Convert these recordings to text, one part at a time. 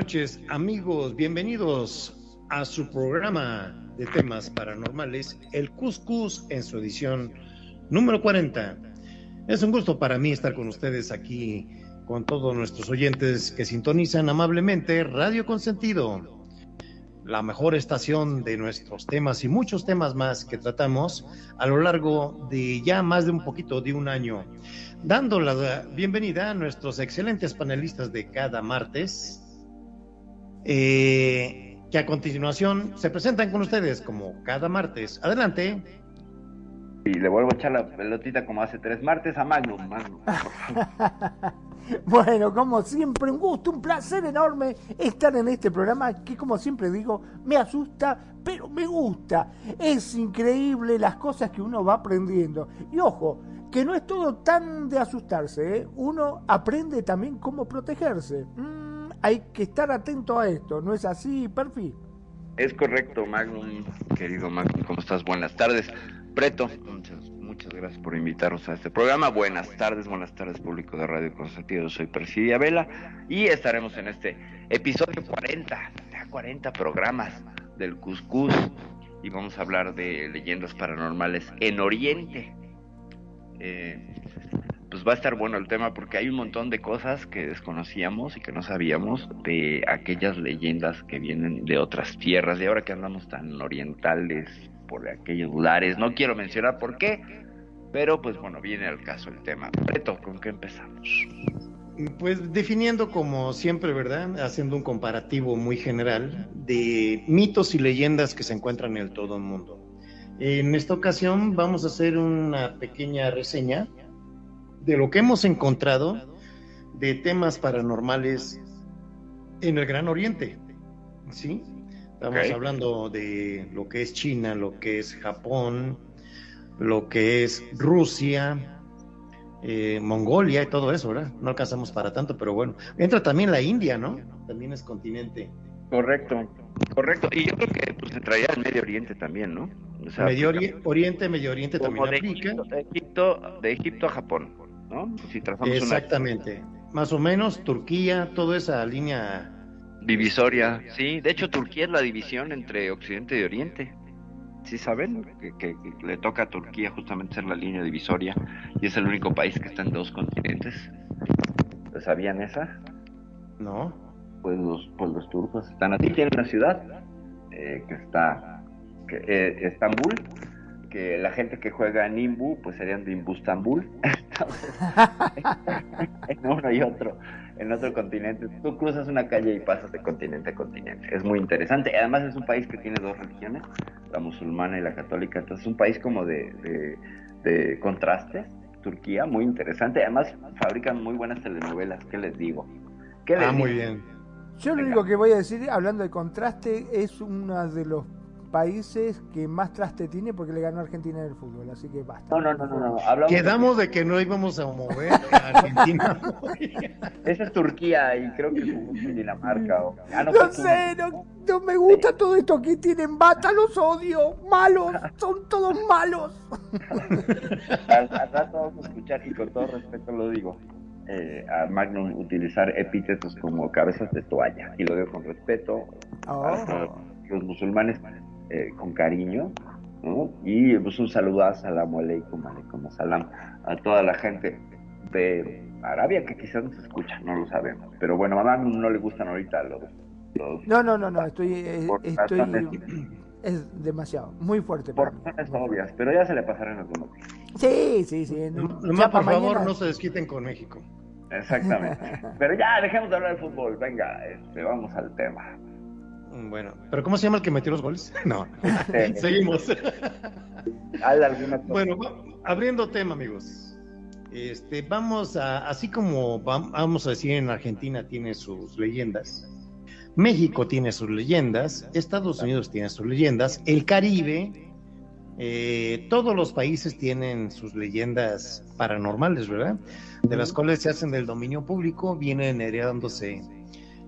noches, amigos. Bienvenidos a su programa de temas paranormales, el Cuscus, en su edición número 40. Es un gusto para mí estar con ustedes aquí, con todos nuestros oyentes que sintonizan amablemente Radio Consentido, la mejor estación de nuestros temas y muchos temas más que tratamos a lo largo de ya más de un poquito de un año dando la bienvenida a nuestros excelentes panelistas de cada martes, eh, que a continuación se presentan con ustedes como cada martes. Adelante. Y le vuelvo a echar la pelotita como hace tres martes a Magnum. Magnum. Bueno, como siempre, un gusto, un placer enorme estar en este programa que, como siempre digo, me asusta, pero me gusta. Es increíble las cosas que uno va aprendiendo. Y ojo, que no es todo tan de asustarse, ¿eh? uno aprende también cómo protegerse. Mm, hay que estar atento a esto, ¿no es así, Perfi? Es correcto, Magnum, querido Magnum, ¿cómo estás? Buenas tardes. Preto, muchas, gracias por invitarnos a este programa. Buenas tardes, buenas tardes, público de Radio Consentido. Soy Perfidia Vela y estaremos en este episodio 40, ya 40 programas del Cuscús y vamos a hablar de leyendas paranormales en Oriente. Eh, pues va a estar bueno el tema porque hay un montón de cosas que desconocíamos y que no sabíamos de aquellas leyendas que vienen de otras tierras y ahora que andamos tan orientales por aquellos lares, no quiero mencionar por qué, pero pues bueno, viene al caso el tema. Preto, ¿con qué empezamos? Pues definiendo como siempre, ¿verdad? Haciendo un comparativo muy general de mitos y leyendas que se encuentran en todo el mundo. En esta ocasión vamos a hacer una pequeña reseña de lo que hemos encontrado de temas paranormales en el Gran Oriente. ¿Sí? Estamos hablando de lo que es China, lo que es Japón, lo que es Rusia, eh, Mongolia y todo eso, ¿verdad? No alcanzamos para tanto, pero bueno. Entra también la India, ¿no? También es continente. Correcto, correcto. Y yo creo que pues se traía el Medio Oriente también, ¿no? O sea, Medio Ori- Oriente, Medio Oriente también de aplica. Egipto, de Egipto a Japón, ¿no? Si trazamos una Exactamente. Más o menos Turquía, toda esa línea. divisoria, sí. De hecho, Turquía es la división entre Occidente y Oriente. ¿Sí saben? Que, que- que le toca a Turquía justamente ser la línea divisoria y es el único país que está en dos continentes. ¿Lo ¿Sabían esa? ¿No? Pues los, pues los turcos están así. Tienen una ciudad eh, que está, que, eh, Estambul, que la gente que juega en Imbu, pues serían de Imbustambul. Entonces, en uno y otro, en otro continente. Tú cruzas una calle y pasas de continente a continente. Es muy interesante. Además es un país que tiene dos religiones, la musulmana y la católica. Entonces es un país como de, de, de contrastes. Turquía, muy interesante. Además fabrican muy buenas telenovelas. ¿Qué les digo? ¿Qué les Ah, muy bien. Yo lo Venga. único que voy a decir, hablando de contraste, es uno de los países que más traste tiene porque le ganó a Argentina en el fútbol, así que basta. No, no, no, no, no. Hablamos Quedamos de que no íbamos a mover a Argentina. Esa es Turquía y creo que con Dinamarca. O... Ah, no, No sé, no, no me gusta todo esto que tienen bata, los odio, malos, son todos malos. Al, al rato vamos a escuchar, y con todo respeto lo digo, eh, a Magnum utilizar epítetos como cabezas de toalla. Y lo digo con respeto Oh. a los musulmanes, eh, con cariño. ¿no? Y pues un saludazo, salam aleikum, aleikum salam, a toda la gente de Arabia que quizás nos escucha, no lo sabemos. Pero bueno, a mamá no le gustan ahorita los... los No, no, no, no, estoy, eh, estoy, es demasiado, muy fuerte. por razones obvias, pero ya se le pasarán los demás. Sí, sí, sí. No, nomás, por favor, mañana- no se desquiten con México. Exactamente. pero ya, dejemos de hablar de fútbol, venga, este, vamos al tema. Bueno, pero ¿cómo se llama el que metió los goles? No, seguimos. Bueno, abriendo tema, amigos. Este, vamos a, así como vam- vamos a decir en Argentina tiene sus leyendas, México tiene sus leyendas, Estados Unidos tiene sus leyendas, el Caribe, eh, todos los países tienen sus leyendas paranormales, ¿verdad? De las cuales se hacen del dominio público, vienen heredándose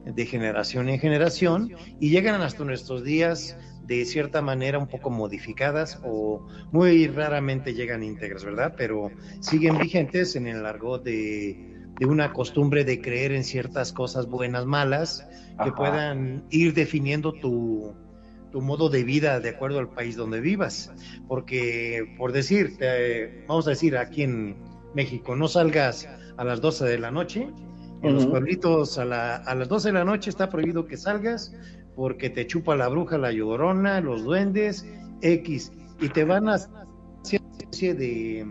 de generación en generación y llegan hasta nuestros días de cierta manera un poco modificadas o muy raramente llegan íntegras, ¿verdad? Pero siguen vigentes en el largo de, de una costumbre de creer en ciertas cosas buenas, malas, que puedan ir definiendo tu, tu modo de vida de acuerdo al país donde vivas. Porque, por decir, te- vamos a decir aquí en México, no salgas a las 12 de la noche. En los pueblitos a, la- a las 12 de la noche está prohibido que salgas porque te chupa la bruja, la llorona, los duendes, X. Y te van a hacer una especie de,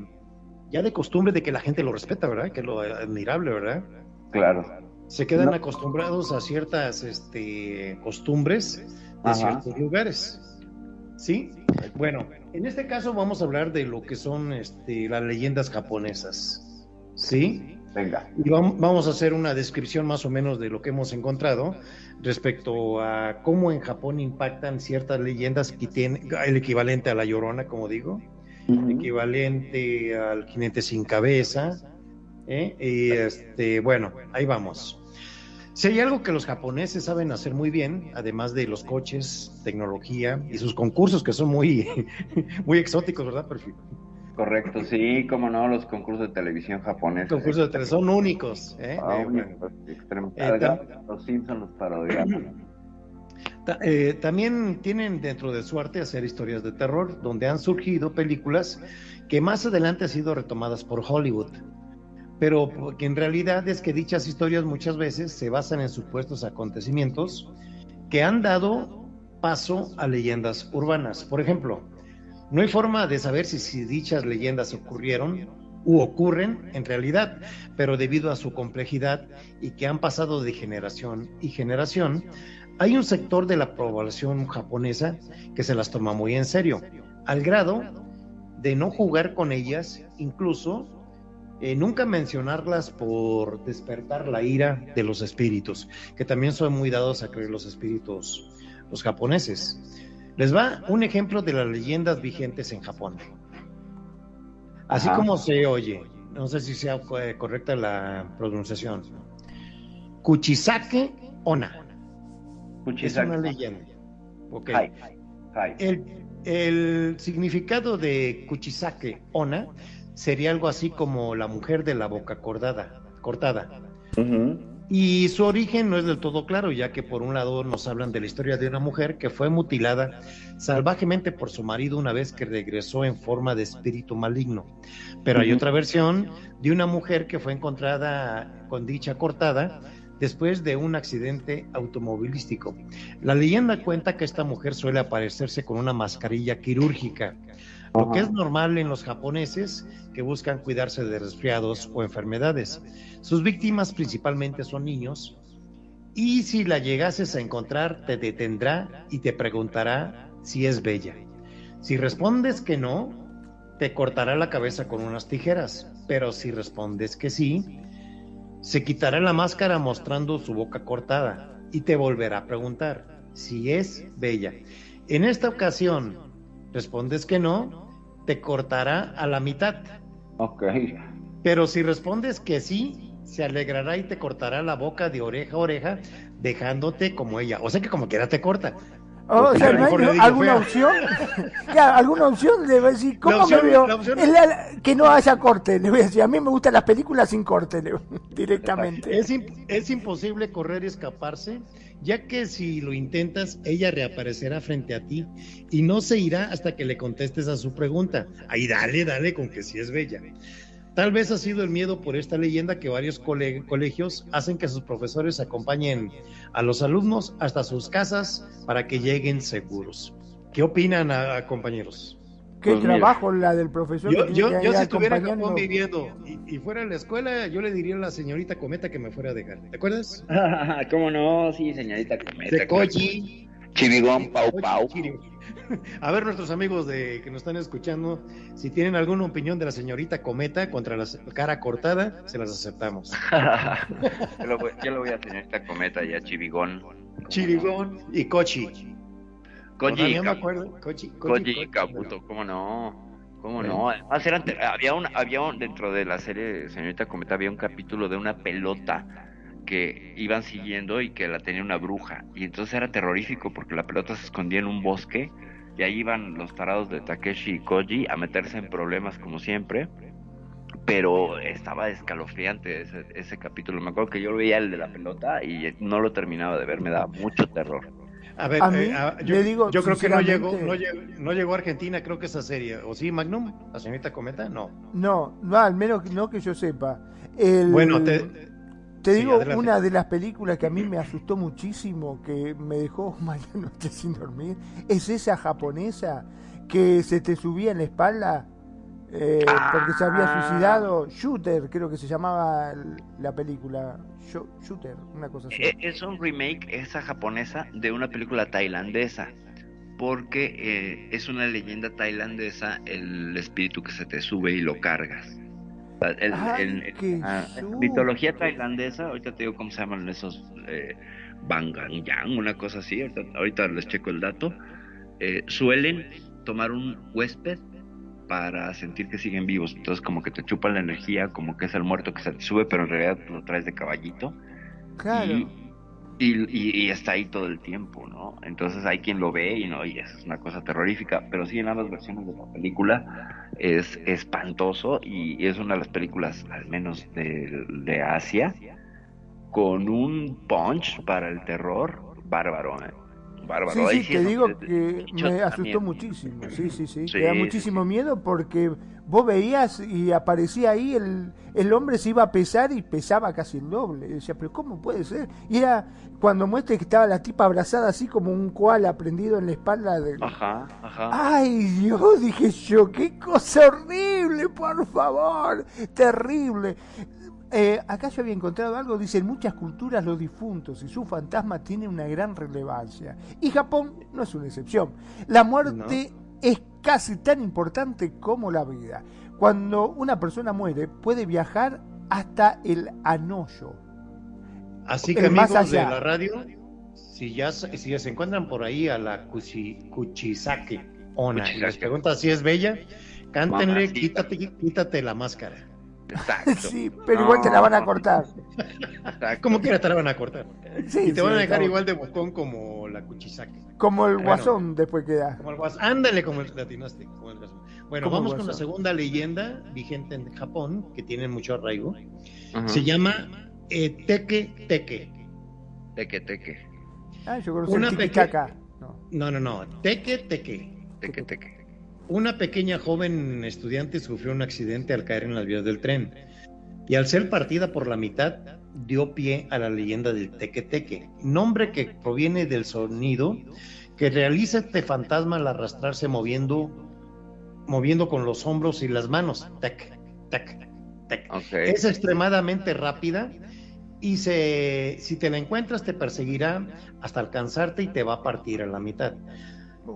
ya de costumbre de que la gente lo respeta, ¿verdad? Que es lo admirable, ¿verdad? Claro. Se quedan No. acostumbrados a ciertas este, costumbres de Ajá. ciertos lugares. ¿Sí? Bueno, en este caso vamos a hablar de lo que son este, las leyendas japonesas. ¿Sí? Venga. Y vam- vamos a hacer una descripción más o menos de lo que hemos encontrado respecto a cómo en Japón impactan ciertas leyendas que tienen el equivalente a la llorona, como digo, equivalente al jinete sin cabeza. ¿eh? Y este, bueno, ahí vamos. Si hay algo que los japoneses saben hacer muy bien, además de los coches, tecnología y sus concursos que son muy, muy exóticos, ¿verdad? Perfil? Correcto, sí, como no, los concursos de televisión japoneses. Concursos de tele son únicos. ¿eh? Ah, Eh, únicos. Eh, Además, tam- los Simpsons los parodiaban. Ta- eh, también tienen dentro de su arte hacer historias de terror, donde han surgido películas que más adelante han sido retomadas por Hollywood. Pero que en realidad es que dichas historias muchas veces se basan en supuestos acontecimientos que han dado paso a leyendas urbanas. Por ejemplo, no hay forma de saber si, dichas leyendas ocurrieron u ocurren en realidad, pero debido a su complejidad y que han pasado de generación y generación, hay un sector de la población japonesa que se las toma muy en serio, al grado de no jugar con ellas, incluso eh, nunca mencionarlas por despertar la ira de los espíritus, que también son muy dados a creer los espíritus, los japoneses. Les va un ejemplo de las leyendas vigentes en Japón. Así Ajá. como se oye, no sé si sea eh, correcta la pronunciación. Kuchisake Ona. Es Kuchisake. una leyenda. El, el significado de Kuchisake Ona sería algo así como la mujer de la boca cordada, cortada. Ujú. Y su origen no es del todo claro, ya que por un lado nos hablan de la historia de una mujer que fue mutilada salvajemente por su marido una vez que regresó en forma de espíritu maligno. Pero hay otra versión de una mujer que fue encontrada con dicha cortada después de un accidente automovilístico. La leyenda cuenta que esta mujer suele aparecerse con una mascarilla quirúrgica, lo que es normal en los japoneses que buscan cuidarse de resfriados o enfermedades. Sus víctimas principalmente son niños y si la llegases a encontrar te detendrá y te preguntará si es bella. Si respondes que no, te cortará la cabeza con unas tijeras, pero si respondes que sí, se quitará la máscara mostrando su boca cortada y te volverá a preguntar si es bella. En esta ocasión, respondes que no, te cortará a la mitad. Ok. Pero si respondes que sí, se alegrará y te cortará la boca de oreja a oreja, dejándote como ella. O sea que como quiera te corta. Oh, o sea, ¿no hay alguna opción? Claro, alguna opción le voy a decir, ¿cómo opción- me veo? la opción- Es la- que no haya corte, le voy a decir, a mí me gustan las películas sin corte, le- directamente. Es, im- es imposible correr y escaparse, ya que si lo intentas, ella reaparecerá frente a ti y no se irá hasta que le contestes a su pregunta. Ahí dale, dale con que sí es bella. Tal vez ha sido el miedo por esta leyenda que varios cole- colegios hacen que sus profesores acompañen a los alumnos hasta sus casas para que lleguen seguros. ¿Qué opinan, a- a compañeros? Qué Pues mira. trabajo la del profesor. Yo, si estuviera en. Japón viviendo y, y fuera a la escuela, yo le diría a la señorita Cometa que me fuera a dejar. ¿Te acuerdas? ¿Cómo no? Sí, señorita Cometa. De Koji. Chivigón, Pau Pau. Chiri. A ver, nuestros amigos de que nos están escuchando, si tienen alguna opinión de la señorita Cometa contra la cara cortada, se las aceptamos. yo, lo voy, yo lo voy a señorita Cometa y a Chivigón. Chirigón y Kochi. Koji, Todavía me acuerdo. Kochi, Koji Koji, Kabuto, ¿cómo no? ¿Cómo no? Además, eran había un, había un, dentro de la serie Señorita Cometa, había un capítulo de una pelota que iban siguiendo y que la tenía una bruja. Y entonces era terrorífico porque la pelota se escondía en un bosque y ahí iban los tarados de Takeshi y Koji a meterse en problemas como siempre. Pero estaba escalofriante ese, ese capítulo. Me acuerdo que yo veía el de la pelota y no lo terminaba de ver, me daba mucho terror. A ver, A mí, eh, yo, digo yo creo que no llegó, no, llegó, no llegó a Argentina, creo que esa serie. ¿O sí, Magnum? ¿La señorita Cometa? No. No, no, al menos no que yo sepa. El- Bueno, te, Te digo, una de las películas que a mí me asustó muchísimo, que me dejó mañana noche sin dormir, es esa japonesa que se te subía en la espalda eh, porque se había Ah. suicidado. Shooter, creo que se llamaba la película. Sho- Shooter, una cosa así. E- Es un remake, esa japonesa, de una película tailandesa. Porque eh, es una leyenda tailandesa el espíritu que se te sube y lo cargas. Ay, ah, susto. mitología tailandesa, ahorita te digo cómo se llaman esos eh, Bangangyang, una cosa así, ahorita, ahorita les checo el dato. eh, suelen tomar un huésped para sentir que siguen vivos. Entonces como que te chupan la energía, como que es el muerto que se te sube, pero en realidad lo traes de caballito. claro. Y, y, y- está ahí todo el tiempo, ¿no? Entonces hay quien lo ve y no, y es una cosa terrorífica, pero sí en ambas versiones de la película es espantoso y es una de las películas, al menos de, de Asia, con un punch para el terror bárbaro, ¿eh? Bárbaro. Sí, sí, te digo que me asustó también. muchísimo. Sí, sí, sí. Sí, Te da sí, muchísimo sí. miedo porque vos veías y aparecía ahí el, el hombre se iba a pesar y pesaba casi el doble. Y decía, pero ¿cómo puede ser? Y era cuando muestra que estaba la tipa abrazada así como un koala prendido en la espalda del... Ajá, ajá. Ay, Dios, dije yo, qué cosa horrible, por favor, terrible. Eh, acá yo había encontrado algo, dice, en muchas culturas los difuntos y su fantasma tienen una gran relevancia. Y Japón no es una excepción. La muerte es casi tan importante como la vida. Cuando una persona muere, puede viajar hasta el anoyo. Así El que más amigos de la radio, si ya, se- si ya se encuentran por ahí a la Kuchi, Kuchisake Ona y les preguntan si es bella, cántenle, quítate, quítate la máscara. Exacto. Sí, pero igual te la van a cortar. Como quiera te la van a cortar. Sí, y te van a dejar igual de bocón como la Kuchisake. Como el Bueno. guasón después queda. Como el guas- Ándale como el latinaste. Como el guasón. Bueno, Como el vamos con la guasón. segunda leyenda vigente en Japón, que tiene mucho arraigo. Ajá. Se llama eh, Teke Teke. Teque, teque. Ah, yo Una el peque- tiquitaca. No. No, no, no. Teke Teke. Teque, teque. Una pequeña joven estudiante sufrió un accidente al caer en las vías del tren y al ser partida por la mitad dio pie a la leyenda del teque teque, nombre que proviene del sonido que realiza este fantasma al arrastrarse moviendo moviendo con los hombros y las manos. Es extremadamente rápida y se, si te la encuentras te perseguirá hasta alcanzarte y te va a partir a la mitad.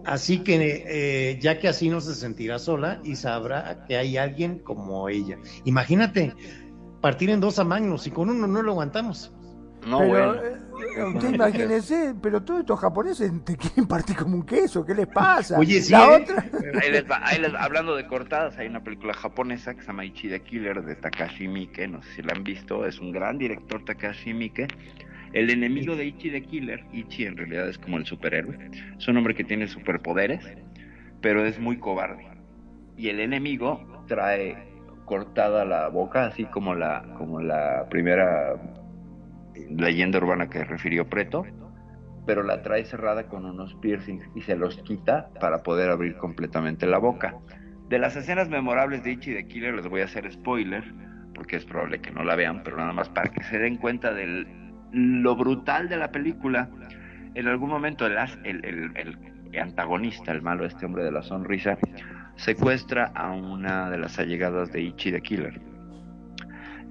Así que eh, ya que así no se sentirá sola y sabrá que hay alguien como ella. Imagínate partir en dos a Magnus y con uno no lo aguantamos. No, pero bueno. eh, usted imagínese, pero todos estos japoneses te quieren partir como un queso, ¿qué les pasa? Oye, sí, La ¿eh? otra, Ahí les va, ahí les va. Hablando de cortadas, hay una película japonesa que se llama Ichi the Killer de Takashi Miike, no sé si la han visto, es un gran director Takashi Miike. El enemigo de Ichi the Killer, Ichi en realidad es como el superhéroe, es un hombre que tiene superpoderes, pero es muy cobarde. Y el enemigo trae cortada la boca, así como la, como la primera leyenda urbana que refirió Preto, pero la trae cerrada con unos piercings y se los quita para poder abrir completamente la boca. De las escenas memorables de Ichi de Killer les voy a hacer spoiler, porque es probable que no la vean, pero nada más para que se den cuenta de lo brutal de la película. En algún momento el, el, el antagonista, el malo, este hombre de la sonrisa, secuestra a una de las allegadas de Ichi de Killer.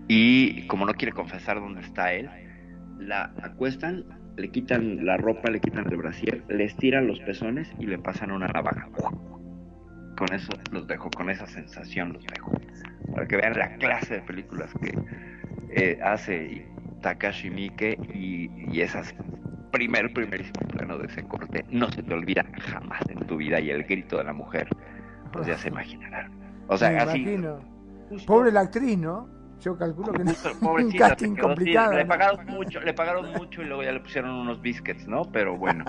Y como no quiere confesar dónde está él, la acuestan, le quitan la ropa, le quitan el brasier, le estiran los pezones y le pasan una navaja. Con eso los dejo, con esa sensación los dejo. Para que vean la clase de películas que eh, hace Takashi Miike y, y esas primer, primerísimo plano de ese corte no se te olvida jamás en tu vida y el grito de la mujer, pues ya se imaginarán. O sea, así. Pobre la actriz, ¿no? Yo calculo que no. un casting complicado. le pagaron mucho, le pagaron mucho y luego ya le pusieron unos biscuits, ¿no? Pero bueno.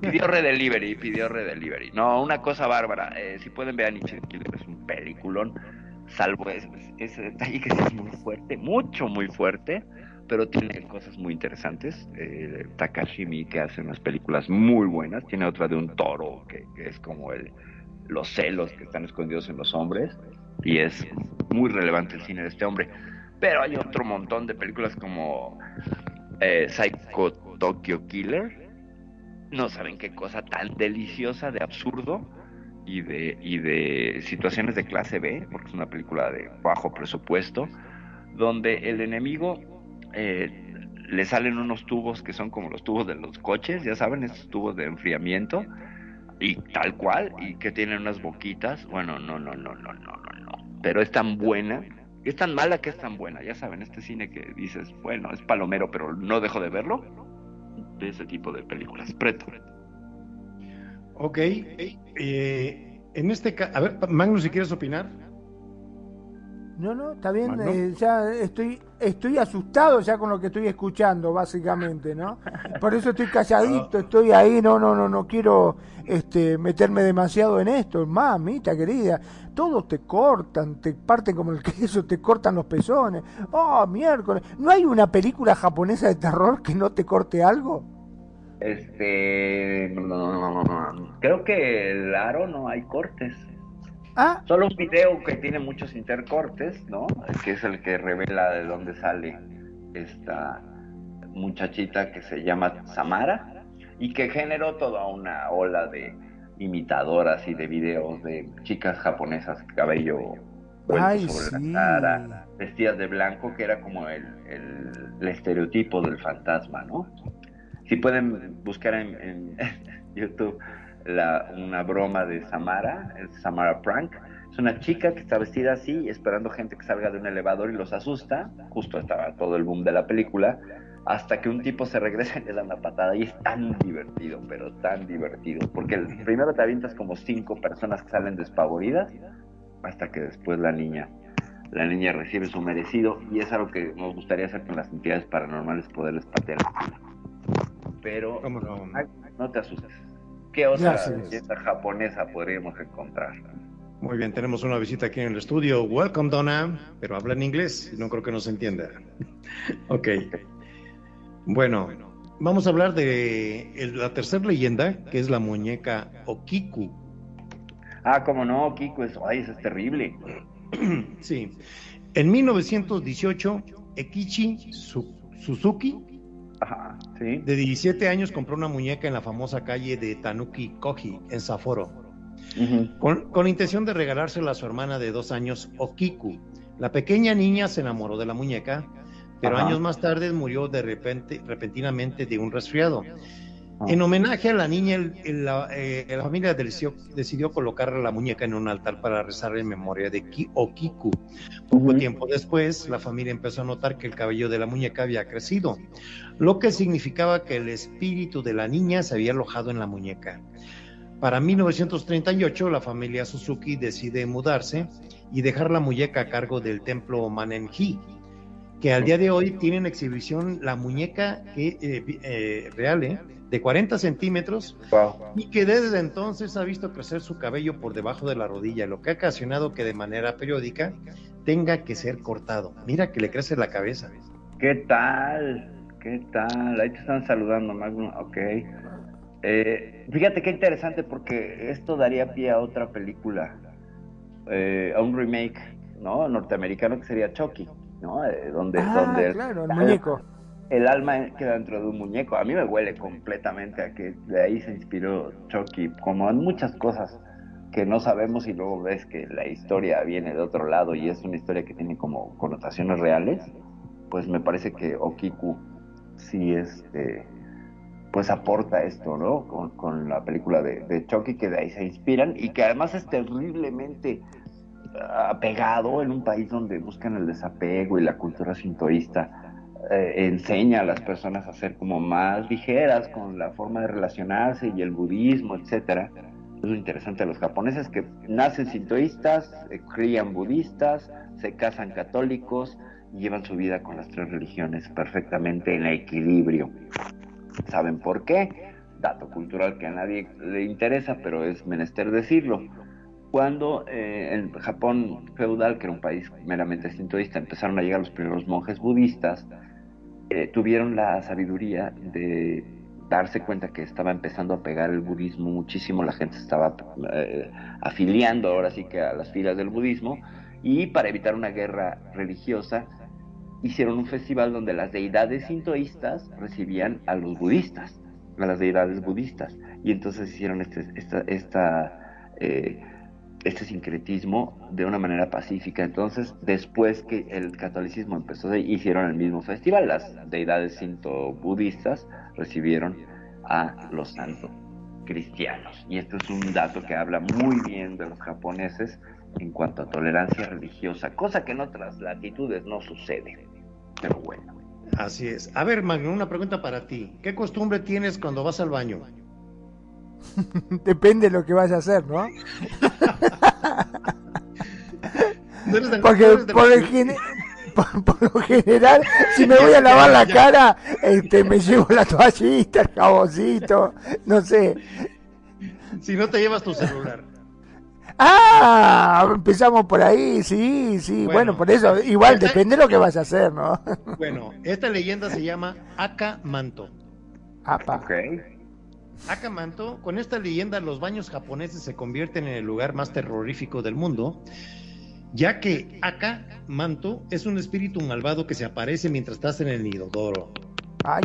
pidió redelivery, pidió redelivery. No, una cosa bárbara. Eh, si pueden ver a Nietzsche es un peliculón. Salvo ese, ese detalle que es muy fuerte, mucho, muy fuerte pero tiene cosas muy interesantes. Eh, Takashi que hace unas películas muy buenas. Tiene otra de un toro que, es como el, los celos que están escondidos en los hombres. Y es muy relevante el cine de este hombre. Pero hay otro montón de películas como eh, Psycho Tokyo Killer. No saben qué cosa tan deliciosa de absurdo y de, y de situaciones de clase B, porque es una película de bajo presupuesto, donde el enemigo eh, le salen unos tubos que son como los tubos de los coches, ya saben, estos tubos de enfriamiento, y tal cual, y que tienen unas boquitas. Bueno, no, no, no, no, no, no, no. Pero es tan buena, es tan mala que es tan buena, ya saben, este cine que dices, bueno, es palomero, pero no dejo de verlo, de ese tipo de películas. Preto. Ok, eh, en este caso, a ver, Magnus, si quieres opinar. No, no, está bien, eh, ya estoy estoy asustado ya con lo que estoy escuchando, básicamente, ¿no? Por eso estoy calladito, estoy ahí, no, no, no, no quiero este, meterme demasiado en esto. Mamita querida, todos te cortan, te parten como el queso, te cortan los pezones. Oh, miércoles. ¿No hay una película japonesa de terror que no te corte algo? Este, creo que el aro no hay cortes. Ah. Solo un video que tiene muchos intercortes, ¿no? Que es el que revela de dónde sale esta muchachita que se llama Samara y que generó toda una ola de imitadoras y de videos de chicas japonesas cabello vuelto sobre la cara, vestidas de blanco, que era como el, el, estereotipo del fantasma, ¿no? Si pueden buscar en, YouTube la, una broma de Samara, el Samara Prank. Es una chica que está vestida así, esperando gente que salga de un elevador y los asusta. Justo estaba todo el boom de la película. Hasta que un tipo se regresa y le da una patada. Y es tan divertido, pero tan divertido. Porque primero te avientas como cinco personas que salen despavoridas. Hasta que después la niña, la niña recibe su merecido. Y es algo que nos gustaría hacer con las entidades paranormales, poderles patear. Pero no? no te asustes. ¿Qué otra fiesta japonesa podríamos encontrar? Muy bien, tenemos una visita aquí en el estudio. Welcome, Donna, pero habla en inglés, no creo que nos entienda. ok. Bueno, vamos a hablar de la tercera leyenda, que es la muñeca Okiku. Ah, como no, Okiku, ay, eso es terrible. sí. En 1918, Ekichi Suzuki de 17 años compró una muñeca en la famosa calle de Tanuki Koji, en Sapporo, con, con, intención de regalársela a su hermana de dos años, Okiku. La pequeña niña se enamoró de la muñeca, pero años más tarde murió de repente, repentinamente de un resfriado. Ah. En homenaje a la niña, la, eh, la, familia decidió, decidió, colocar la muñeca en un altar para rezar en memoria de Okiku. Poco tiempo después, la familia empezó a notar que el cabello de la muñeca había crecido, lo que significaba que el espíritu de la niña se había alojado en la muñeca. Para 1938, la familia Suzuki decide mudarse y dejar la muñeca a cargo del templo Manenji, que al día de hoy tiene en exhibición la muñeca que, eh, eh, real, ¿eh? De 40 centímetros Wow. y que desde entonces ha visto crecer su cabello por debajo de la rodilla, lo que ha ocasionado que de manera periódica tenga que ser cortado. Mira que le crece la cabeza. ¿Qué tal? ¿Qué tal? Ahí te están saludando, Magnum. Ok. Eh, fíjate qué interesante porque esto daría pie a otra película, eh, a un remake, ¿no? Norteamericano que sería Chucky, ¿no? Eh, donde, Ah, donde claro, el muñeco. El alma queda dentro de un muñeco. A mí me huele completamente a que de ahí se inspiró Chucky, como en muchas cosas que no sabemos y luego ves que la historia viene de otro lado y es una historia que tiene como connotaciones reales, pues me parece que Okiku sí este pues aporta esto, ¿no? Con, con la película de, de Chucky, que de ahí se inspiran y que además es terriblemente apegado en un país donde buscan el desapego y la cultura sintoísta eh, enseña a las personas a ser como más ligeras con la forma de relacionarse y el budismo, etcétera. Es lo interesante de los japoneses que nacen sintoístas, eh, crían budistas, se casan católicos y llevan su vida con las tres religiones perfectamente en equilibrio. ¿Saben por qué? Dato cultural que a nadie le interesa, pero es menester decirlo. Cuando eh, en Japón feudal, que era un país meramente sintoísta, empezaron a llegar los primeros monjes budistas, eh, tuvieron la sabiduría de darse cuenta que estaba empezando a pegar el budismo muchísimo, la gente estaba eh, afiliando ahora sí que a las filas del budismo, y para evitar una guerra religiosa, hicieron un festival donde las deidades sintoístas recibían a los budistas, a las deidades budistas, y entonces hicieron este, esta, esta eh, este sincretismo de una manera pacífica. Entonces, después que el catolicismo empezó, hicieron el mismo festival. Las deidades sinto-budistas recibieron a los santos cristianos. Y esto es un dato que habla muy bien de los japoneses en cuanto a tolerancia religiosa, cosa que en otras latitudes no sucede. Pero bueno. Así es. A ver, Magno, una pregunta para ti. ¿Qué costumbre tienes cuando vas al baño? Depende de lo que vayas a hacer, ¿no? ¿Tú eres de- tú Porque por, el por, por lo general, si me voy a lavar la cara, este, me llevo la toallita, el jaboncito, no sé. Si no te llevas tu celular. Ah, empezamos por ahí, sí, sí. Bueno, Bueno. por eso, igual Esta- depende de lo que vayas a hacer, ¿no? Bueno, esta leyenda se llama Akamanto. Apa. Ok. Akamanto, con esta leyenda los baños japoneses se convierten en el lugar más terrorífico del mundo, ya que Akamanto es un espíritu malvado que se aparece mientras estás en el inodoro. Ay,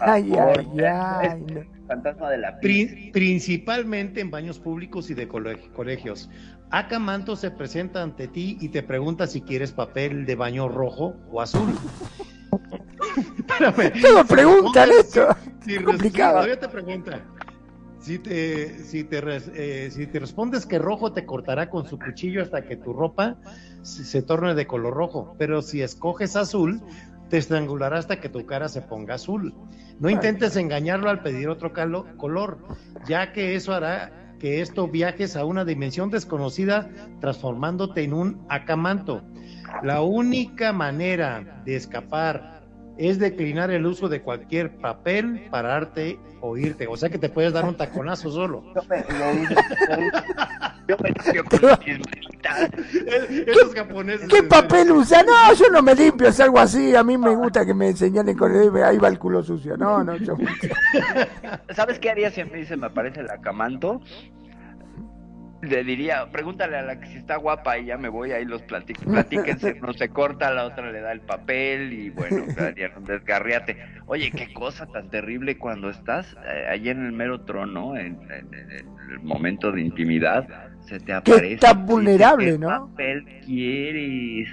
ay, ay, ay. Fantasma de la Pri- principalmente en baños públicos y de cole- colegios. Akamanto se presenta ante ti y te pregunta si quieres papel de baño rojo o azul. Espérame. Todo preguntan esto. Si Es res- complicado. Todavía te pregunta. Si te, si, te eh, si te respondes que rojo, te cortará con su cuchillo hasta que tu ropa se, se torne de color rojo. Pero si escoges azul, te estrangulará hasta que tu cara se ponga azul. No intentes engañarlo al pedir otro calo- color, ya que eso hará que esto viajes a una dimensión desconocida, transformándote en un acamanto. La única manera de escapar es declinar el uso de cualquier papel, pararte o irte. O sea que te puedes dar un taconazo solo. Yo me, lo- yo me limpio con mis manitas. Esos japoneses. ¿Qué papel usa? No, yo no me limpio, es algo así. A mí me gusta que me señalen con el ahí va el culo sucio. No, no, yo. ¿Sabes qué haría si a mí se me aparece el acamanto? Le diría, pregúntale a la que si está guapa y ya me voy, ahí los platico, platíquense, no se corta, la otra le da el papel y bueno, un desgarriate. Oye, qué cosa tan terrible cuando estás eh, allí en el mero trono, en, en- en- en el momento de intimidad, se te aparece. y dice, vulnerable, ¿Qué ¿no? papel quieres?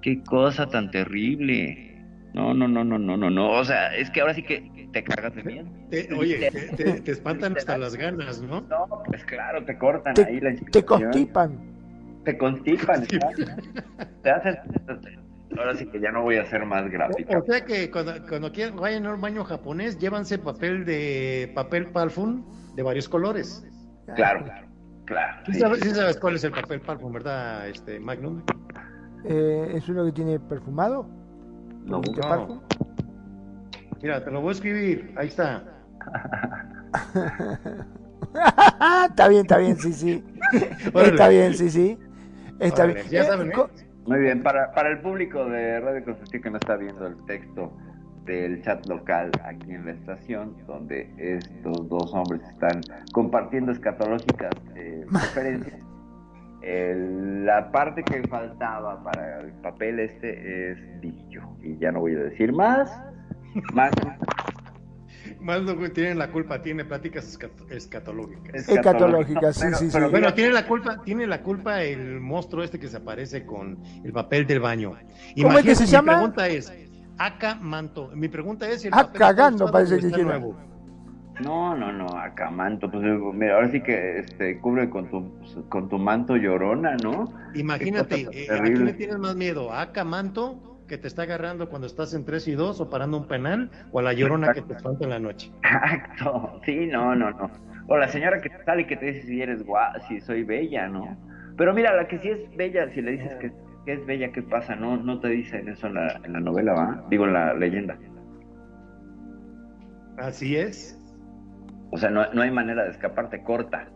Qué cosa tan terrible. No, no, no, no, no, no, no. O sea, es que ahora sí que te cagas de miedo. Te- oye, te, te- te espantan hasta las ganas, ¿no? No, pues claro, te cortan Te, ahí la te constipan. Te constipan. Te hacen... Ahora sí que ya no voy a ser más gráfica. O sea que cuando, cuando quieran, vayan a un baño japonés, llévanse papel de papel parfum de varios colores. Claro, claro. Sí sí. sabes, sí sabes cuál es el papel parfum, ¿verdad, este Magnum? Eh, ¿Es uno que tiene perfumado? No. ¿Te No. Parco? Mira, te lo voy a escribir. Ahí está. está bien, está bien, sí, sí. Órale. Está bien, sí, sí. Está Órale, bien. ya Eh, saben, ¿eh? Muy bien, para, para el público de Radio Constantino que no está viendo el texto del chat local aquí en la estación, donde estos dos hombres están compartiendo escatológicas eh, referencias, el- la parte que faltaba para el papel este es dicho. Y ya no voy a decir más. Más Más que tienen la culpa, tiene pláticas escat- escatológicas. Escatológicas, sí, sí, sí. pero Bueno, tiene la culpa, tiene la culpa el monstruo este que se aparece con el papel del baño. ¿Cómo es que se mi llama? pregunta es, Aca Manto. Mi pregunta es si el Ah, papel cagando, parece que está quiera. nuevo. No, no, no, acá manto, pues mira, ahora sí que este cubre con tu con tu manto llorona, ¿no? Imagínate, eh, ¿a quién le tienes más miedo? ¿A Aca Manto que te está agarrando cuando estás en 3 y 2 o parando un penal? ¿O a la llorona que te espanta en la noche? Exacto, sí, no, no, no. O la señora que te sale y que te dice si eres guau, si soy bella, ¿no? Pero mira, la que sí es bella, si le dices que, que es bella, ¿qué pasa? No, no te dicen eso en la, en la novela, ¿va? Digo, en la leyenda. Así es. O sea, no, no hay manera de escaparte, corta.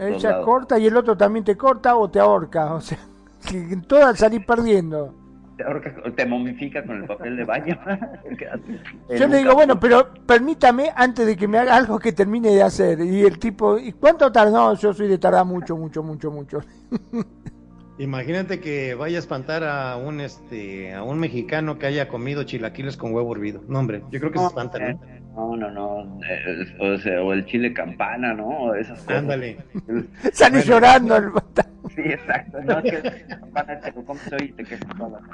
Ella corta y el otro también te corta o te ahorca. O sea, que todas salís perdiendo. Te, ahorca- te momifica con el papel de baño. Yo le digo, bueno, pero permítame antes de que me haga algo que termine de hacer. Y el tipo, ¿y cuánto tardó? No, yo soy de tardar mucho, mucho, mucho, mucho. Imagínate que vaya a espantar a un este a un mexicano que haya comido chilaquiles con huevo hervido. No, hombre, yo creo que se espanta, ¿no? No, no, no. eh, o, sea, o el chile campana, ¿no? O Esas cosas. Ándale. Sale Bueno. llorando el bata- Sí, exacto. No, que.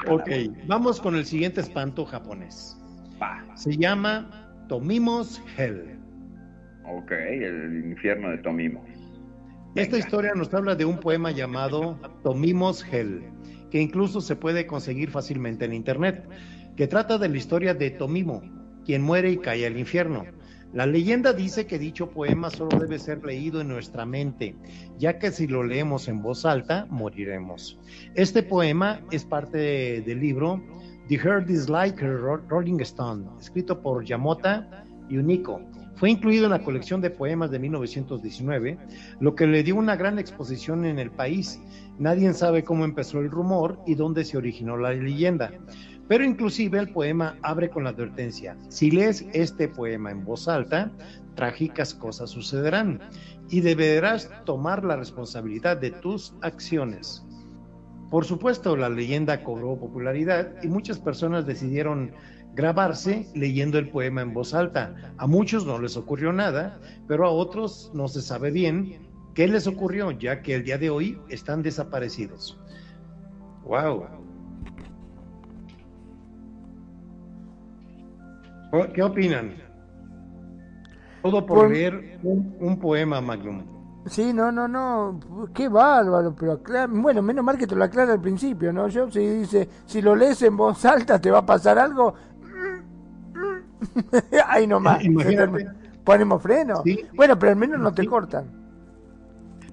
Ok, vamos con el siguiente espanto japonés. Se llama Tomimos Hell. Ok, el infierno de Tomimo. Esta historia nos habla de un poema llamado Tomimos Hell, que incluso se puede conseguir fácilmente en internet, que trata de la historia de Tomimo, quien muere y cae al infierno. La leyenda dice que dicho poema solo debe ser leído en nuestra mente, ya que si lo leemos en voz alta, moriremos. Este poema es parte de- del libro The Heart is Like Rolling Stone, escrito por Yamota y Unico. Fue incluido en la colección de poemas de 1919, lo que le dio una gran exposición en el país. Nadie sabe cómo empezó el rumor y dónde se originó la leyenda. Pero inclusive el poema abre con la advertencia, si lees este poema en voz alta, trágicas cosas sucederán y deberás tomar la responsabilidad de tus acciones. Por supuesto, la leyenda cobró popularidad y muchas personas decidieron grabarse leyendo el poema en voz alta. A muchos no les ocurrió nada, pero a otros no se sabe bien qué les ocurrió, ya que el día de hoy están desaparecidos. Wow. ¿Qué opinan? Todo por leer un, un poema, Magnum. Sí, no, no, no, qué bárbaro, pero aclara- bueno, menos mal que te lo aclara al principio, ¿no? Yo si dice, si lo lees en voz alta te va a pasar algo, ahí nomás, Imagínate. ponemos freno. Sí. Bueno, pero al menos no te Sí. cortan.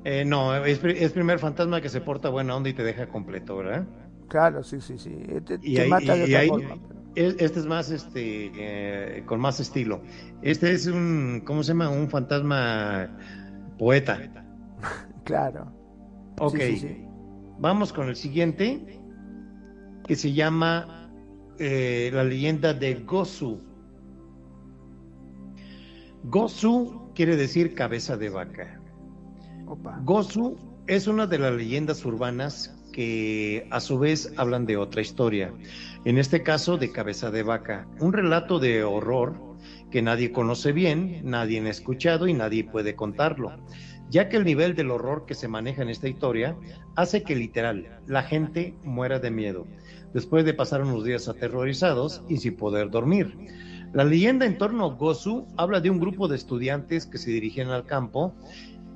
Eh, no, es, pri- es primer fantasma que se porta buena onda y te deja completo, ¿verdad? Claro, sí, sí, sí, te, Y te ahí- mata de y otra ahí- forma. pero- Este es más, este, eh, con más estilo. Este es un, ¿cómo se llama? Un fantasma poeta. Claro. Ok, Sí, sí, sí. vamos con el siguiente, que se llama eh, la leyenda de Gosu. Gosu quiere decir cabeza de vaca. Opa. Gosu es una de las leyendas urbanas que a su vez hablan de otra historia, en este caso de cabeza de vaca, un relato de horror que nadie conoce bien, nadie ha escuchado y nadie puede contarlo, ya que el nivel del horror que se maneja en esta historia hace que literal la gente muera de miedo, después de pasar unos días aterrorizados y sin poder dormir. La leyenda en torno a Gosu habla de un grupo de estudiantes que se dirigían al campo.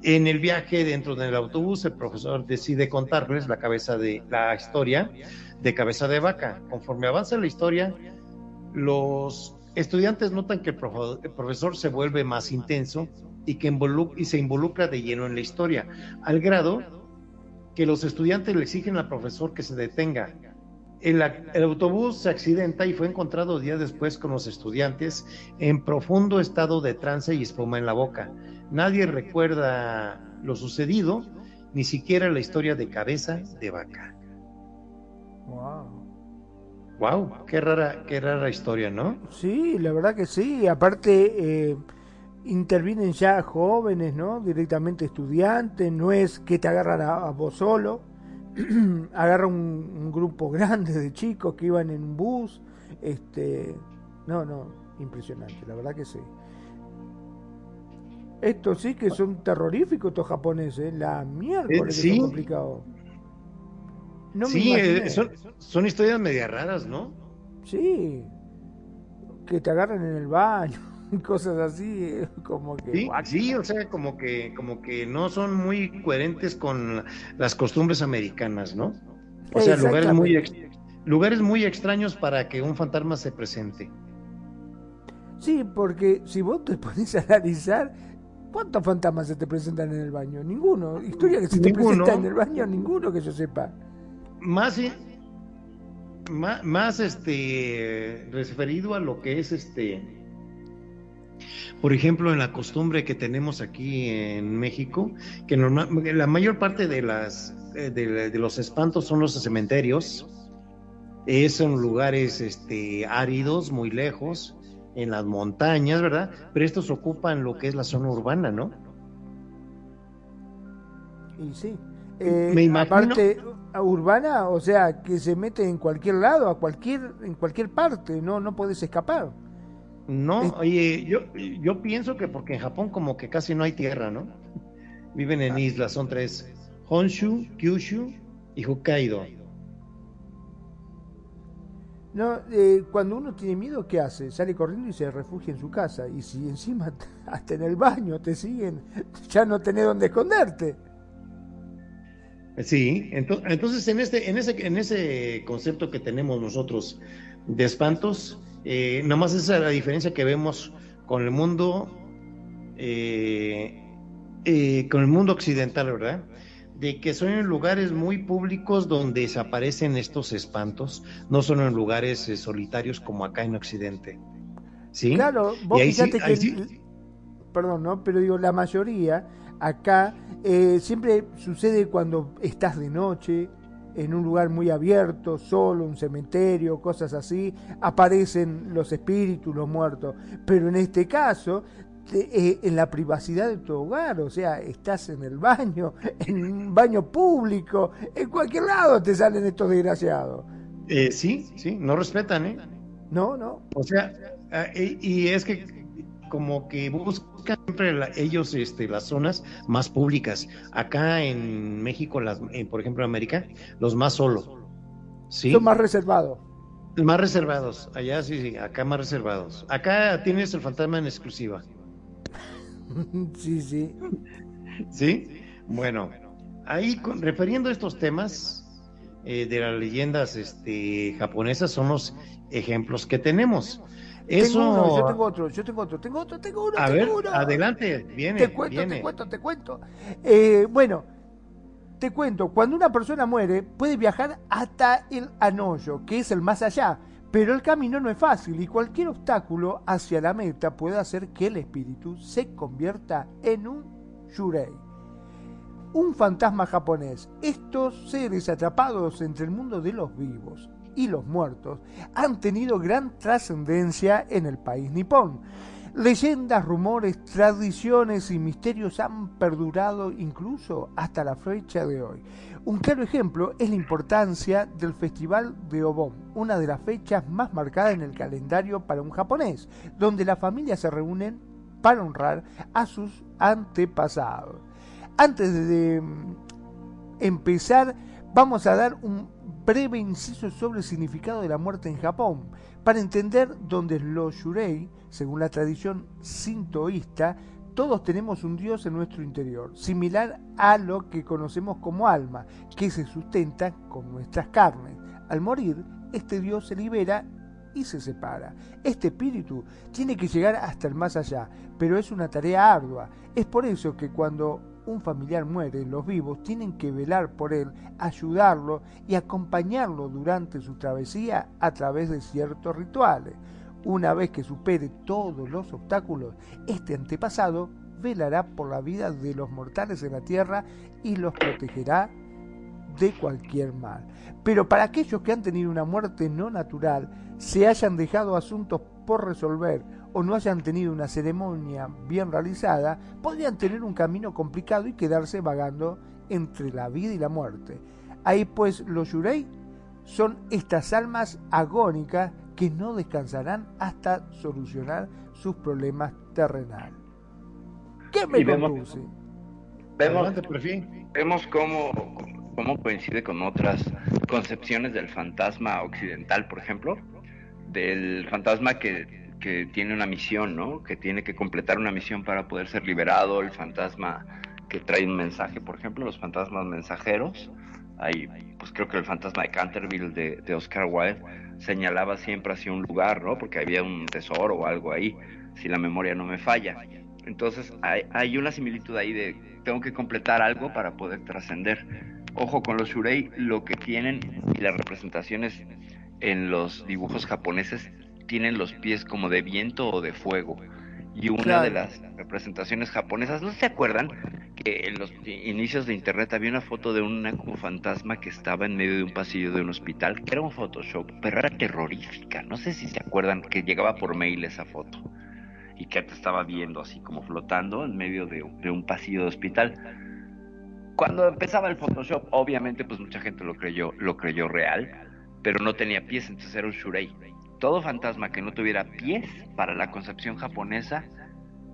En el viaje dentro del autobús, el profesor decide contarles la cabeza de la historia de cabeza de vaca. Conforme avanza la historia, los estudiantes notan que el, profe- el profesor se vuelve más intenso y que se involucra de lleno en la historia, al grado que los estudiantes le exigen al profesor que se detenga El, el, autobús se accidenta y fue encontrado días después con los estudiantes en profundo estado de trance y espuma en la boca. Nadie recuerda lo sucedido, ni siquiera la historia de cabeza de vaca. Wow. Wow, qué rara, qué rara historia, ¿no? Sí, la verdad que sí. Aparte, eh, intervienen ya jóvenes, ¿no? Directamente estudiantes, no es que te agarran a, a vos solo, agarra un, un, grupo grande de chicos que iban en un bus, este, no, no, impresionante, la verdad que sí. Estos sí que son terroríficos estos japoneses, la mierda eh, sí. que complicado. No sí, eh, son, son historias media raras, ¿no? Sí, que te agarran en el baño cosas así como que sí, sí, o sea como que como que no son muy coherentes con las costumbres americanas no o sea lugares muy lugares muy extraños para que un fantasma se presente. Sí porque si vos te pones a analizar cuántos fantasmas se te presentan en el baño ninguno. Historia que se te Ninguno. presenta en el baño ninguno que yo sepa más más, más este referido a lo que es este por ejemplo, en la costumbre que tenemos aquí en México, que normal, la mayor parte de, las, de, de, los espantos son los cementerios, eh, son lugares este, áridos, muy lejos, en las montañas, ¿verdad? Pero estos ocupan lo que es la zona urbana, ¿no? Y sí. Eh, Me imagino... Aparte, urbana, o sea, que se mete en cualquier lado, a cualquier, en cualquier parte, no, no puedes escapar. No, oye, yo, yo pienso que porque en Japón como que casi no hay tierra, ¿no? Viven en islas, son tres, Honshu, Kyushu y Hokkaido. No, eh, cuando uno tiene miedo, ¿qué hace? Sale corriendo y se refugia en su casa. Y si encima hasta en el baño te siguen, ya no tenés dónde esconderte. Sí, entonces en este, en ese, en ese concepto que tenemos nosotros de espantos, eh, nomás esa es la diferencia que vemos con el mundo, eh, eh, con el mundo occidental, ¿verdad? De que son en lugares muy públicos donde desaparecen estos espantos, no son en lugares solitarios como acá en Occidente. ¿Sí? Claro, vos fíjate sí- que, sí- perdón, ¿no? Pero digo, la mayoría acá eh, siempre sucede cuando estás de noche, en un lugar muy abierto, solo, un cementerio, cosas así, aparecen los espíritus, los muertos. Pero en este caso, te- eh, en la privacidad de tu hogar, o sea, estás en el baño, en un baño público, en cualquier lado te salen estos desgraciados. Eh, sí, sí, no respetan, ¿eh? No, no. O sea, y, y es que como que buscan siempre la- ellos este, las zonas más públicas. Acá en México, las, en, por ejemplo en América, los más solo. ¿sí? Son más reservados. Más reservados. Allá sí, sí, acá más reservados. Acá tienes el fantasma en exclusiva. sí, sí. ¿Sí? Bueno, ahí con- refiriendo a estos temas eh, de las leyendas este, japonesas son los ejemplos que tenemos. Eso, Tengo uno, yo tengo otro, yo tengo otro, tengo otro, tengo uno, a tengo ver, uno. adelante, viene, Te cuento, viene. te cuento, te cuento. Eh, bueno, te cuento, cuando una persona muere puede viajar hasta el Anoyo, que es el más allá, pero el camino no es fácil y cualquier obstáculo hacia la meta puede hacer que el espíritu se convierta en un Yurei. Un fantasma japonés. Estos seres atrapados entre el mundo de los vivos y los muertos han tenido gran trascendencia en el país nipón. Leyendas, rumores, tradiciones y misterios han perdurado incluso hasta la fecha de hoy. Un claro ejemplo es la importancia del Festival de Obon, una de las fechas más marcadas en el calendario para un japonés, donde las familias se reúnen para honrar a sus antepasados. Antes de, mm, empezar, vamos a dar un breve inciso sobre el significado de la muerte en Japón, para entender dónde los Yurei, según la tradición sintoísta, todos tenemos un Dios en nuestro interior, similar a lo que conocemos como alma, que se sustenta con nuestras carnes. Al morir, este Dios se libera y se separa. Este espíritu tiene que llegar hasta el más allá, pero es una tarea ardua. Es por eso que cuando un familiar muere, los vivos tienen que velar por él, ayudarlo y acompañarlo durante su travesía a través de ciertos rituales. Una vez que supere todos los obstáculos, este antepasado velará por la vida de los mortales en la tierra y los protegerá de cualquier mal. Pero para aquellos que han tenido una muerte no natural, se hayan dejado asuntos por resolver o no hayan tenido una ceremonia bien realizada, podrían tener un camino complicado y quedarse vagando entre la vida y la muerte. Ahí pues los yurei son estas almas agónicas que no descansarán hasta solucionar sus problemas terrenales. ¿Qué me vemos- conduce? Vemos, Adelante, perfil. vemos cómo, cómo coincide con otras concepciones del fantasma occidental, por ejemplo, del fantasma que, que tiene una misión, ¿no? Que tiene que completar una misión para poder ser liberado, el fantasma que trae un mensaje, por ejemplo, los fantasmas mensajeros. Ahí, pues creo que el fantasma de Canterville de, de Oscar Wilde señalaba siempre hacia un lugar, ¿no? Porque había un tesoro o algo ahí, si la memoria no me falla. Entonces hay, hay una similitud ahí de tengo que completar algo para poder trascender. Ojo con los shurei, lo que tienen y las representaciones en los dibujos japoneses tienen los pies como de viento o de fuego. Y una Claro. de las representaciones japonesas, ¿no se acuerdan que en los inicios de internet había una foto de una como fantasma que estaba en medio de un pasillo de un hospital, que era un Photoshop, pero era terrorífica. No sé si se acuerdan que llegaba por mail esa foto y que te estaba viendo así como flotando en medio de, de un pasillo de hospital. Cuando empezaba el Photoshop, obviamente pues mucha gente lo creyó, lo creyó real, pero no tenía pies, entonces era un shurei. Todo fantasma que no tuviera pies para la concepción japonesa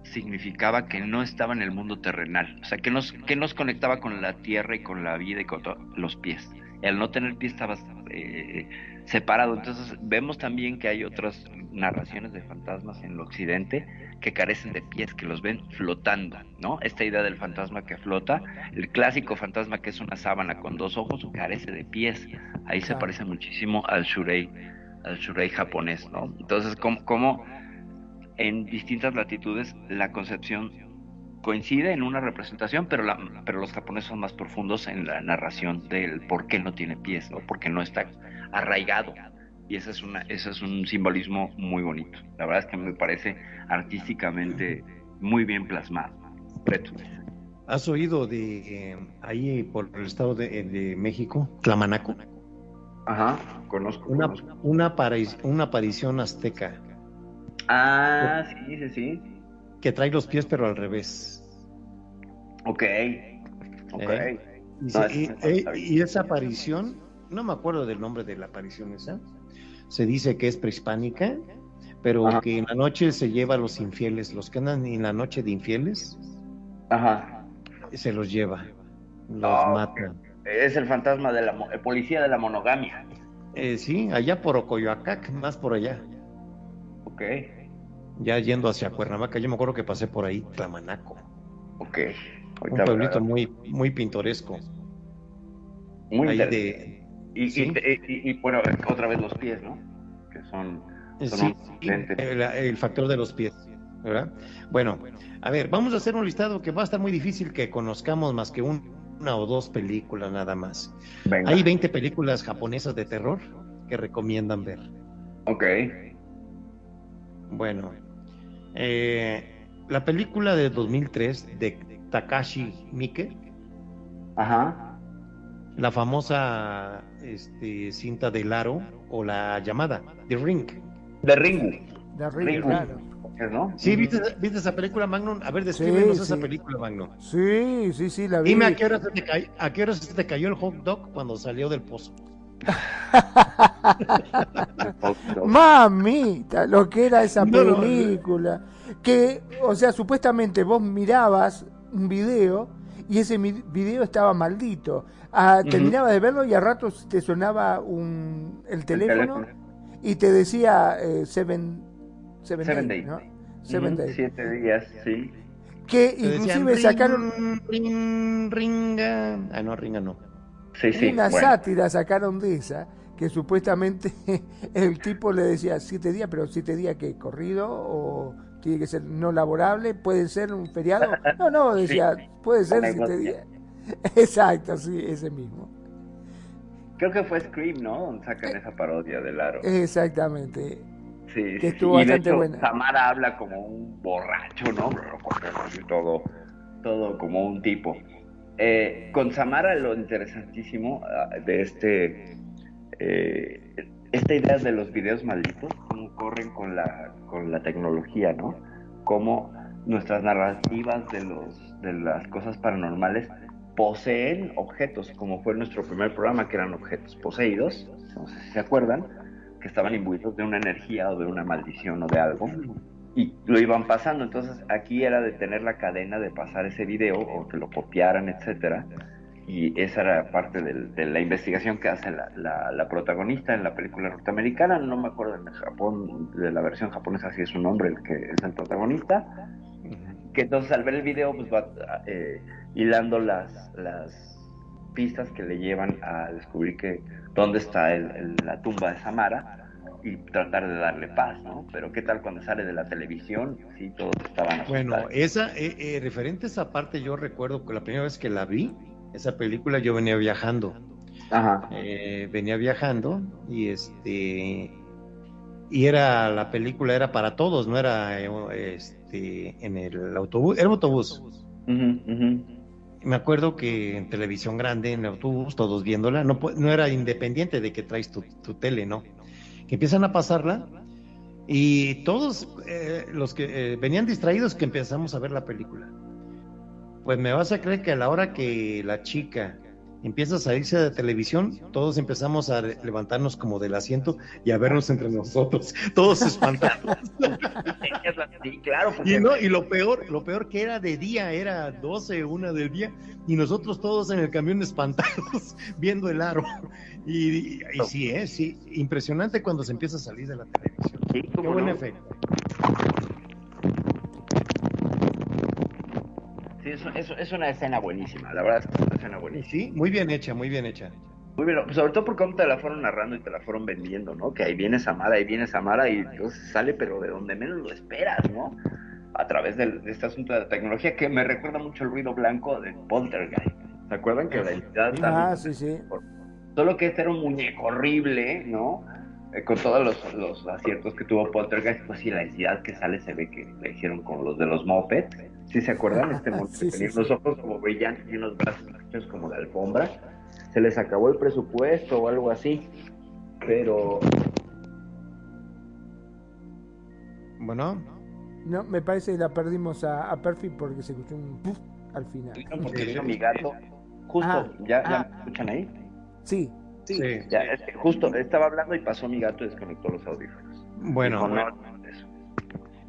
significaba que no estaba en el mundo terrenal, o sea, que nos, que nos conectaba con la tierra y con la vida y con los pies. Al no tener pies estaba eh, separado. Entonces vemos también que hay otras narraciones de fantasmas en el occidente que carecen de pies, que los ven flotando, ¿no? Esta idea del fantasma que flota, el clásico fantasma que es una sábana con dos ojos, carece de pies. Ahí se parece muchísimo al shurei, al shurei japonés, ¿no? Entonces, ¿cómo, cómo en distintas latitudes la concepción coincide en una representación, pero, la, pero los japoneses son más profundos en la narración del por qué no tiene pies, ¿no? Porque no está arraigado. Y ese es, una, ese es un simbolismo muy bonito. La verdad es que me parece artísticamente muy bien plasmado. ¿Has oído de eh, ahí por el estado de, de México, Tlamanaco? Ajá, conozco. Una, conozco. una, apari- una aparición azteca Ah, sí, sí, sí. que trae los pies pero al revés. Ok. Ok. ¿Eh? Y, se- y- eh, y esa aparición, no me acuerdo del nombre de la aparición esa, se dice que es prehispánica, pero Ajá. que en la noche se lleva a los infieles, los que andan en la noche de infieles, Ajá. se los lleva, los Ah, mata. Es el fantasma de la el policía de la monogamia. Eh, sí, allá por Ocoyoacac, más por allá, Ok. ya yendo hacia Cuernavaca, yo me acuerdo que pasé por ahí, Tlamanaco, Ok. un pueblito muy, muy pintoresco, muy ahí de, Y, sí. y- y- y, bueno, otra vez los pies, ¿no? Que son. son Sí, el, el factor de los pies, ¿verdad? Bueno, a ver, vamos a hacer un listado que va a estar muy difícil que conozcamos más que un- una o dos películas nada más. Venga. Hay 20 películas japonesas de terror que recomiendan ver. Ok. Bueno, eh, la película de 2003 de Takashi Miike, Ajá. la famosa este, cinta del aro o la llamada The Ring. De Ringu. De Ringo, Ringu. claro. ¿No? ¿Sí viste, viste esa película, Magnum? A ver, descríbenos Sí, esa película, Magnum. Sí, sí, sí, la vi. Dime a qué hora se te cayó, a qué hora se te cayó el hot dog cuando salió del pozo. Mamita, lo que era esa No, no, película. Que, o sea, supuestamente vos mirabas un video y ese video estaba maldito. Ah. Terminabas de verlo y a ratos te sonaba un, el teléfono, teléfono. y te decía eh, Seven, seven, Seven Days, Days. ¿no? Seven Days. Siete días, sí. Que decían, inclusive "Ring, sacaron ring, ringa. Ah, no, ringa no. Sí, sí. una bueno. sátira, sacaron de esa, que supuestamente el tipo le decía siete días, pero siete días que corrido o tiene que ser no laborable, puede ser un feriado. No, no, decía, puede ser siete días. Exacto, sí, ese mismo. Creo que fue Scream, ¿no? Donde sacan esa parodia del aro. Exactamente. Sí, que estuvo sí. Y de bastante hecho, buena. Samara habla como un borracho, ¿no? Todo, todo como un tipo. Eh, con Samara lo interesantísimo ah, de este, eh, esta idea de los videos malditos, cómo corren con la, con la tecnología, ¿no? Cómo nuestras narrativas de, los, de las cosas paranormales poseen objetos, como fue nuestro primer programa, que eran objetos poseídos, no sé si se acuerdan, que estaban imbuidos de una energía o de una maldición o de algo, y lo iban pasando. Entonces aquí era de tener la cadena de pasar ese video o que lo copiaran, etcétera. Y esa era parte del- de la investigación que hace la, la- la protagonista en la película norteamericana. No me acuerdo en Japón, de la versión japonesa, si es su nombre el que es el protagonista que entonces al ver el video pues va eh, hilando las, las pistas que le llevan a descubrir que dónde está el- el- la tumba de Samara y tratar de darle paz, ¿no? Pero qué tal cuando sale de la televisión, sí, todos estaban Bueno, esa, eh, eh, referente a esa parte, yo recuerdo que la primera vez que la vi, esa película, yo venía viajando. Ajá. Eh, venía viajando y este y era la película era para todos, no era este en el autobús, era un autobús. Ujú, ujú. Me acuerdo que en televisión grande, en el autobús, todos viéndola, no, no era independiente de que traes tu, tu tele, ¿no? Que empiezan a pasarla y todos eh, los que eh, venían distraídos que empezamos a ver la película. Pues me vas a creer que a la hora que la chica empieza a salirse de televisión, todos empezamos a levantarnos como del asiento y a vernos entre nosotros, todos espantados. Sí, claro, porque Y no, y lo peor, lo peor que era de día, era 12, una del día, y nosotros todos en el camión espantados, viendo el aro. Y, y- y sí, es sí, impresionante cuando se empieza a salir de la televisión. Sí, Qué cómo buen no. efecto. Sí, es, es- es una escena buenísima, la verdad es que es una escena Y buenísima. sí, muy bien hecha, muy bien hecha. Muy bien, sobre todo porque cómo te la fueron narrando y te la fueron vendiendo, ¿no? Que ahí viene Samara, ahí viene Samara y entonces sale, pero de donde menos lo esperas, ¿no? A través de, este asunto de la tecnología que me recuerda mucho el ruido blanco de Poltergeist. ¿Se acuerdan que la entidad Ah, también- sí, sí. Solo que este era un muñeco horrible, ¿no? Eh, con todos los, los aciertos que tuvo Poltergeist, pues sí, la entidad que sale se ve que la hicieron con los de los Muppets. ¿Sí se acuerdan? Este monstruo Sí, tenía sí. los ojos como brillantes y unos brazos hechos como de alfombra. Se les acabó el presupuesto o algo así. Pero Bueno, No, me parece que la perdimos a, a porque se escuchó un puff al final. porque vino mi gato. Justo, Ah, ¿ya, ya ah. me escuchan ahí? Sí, sí. Ya, justo estaba hablando y pasó mi gato y desconectó los audífonos. Bueno, Dijo, no, no.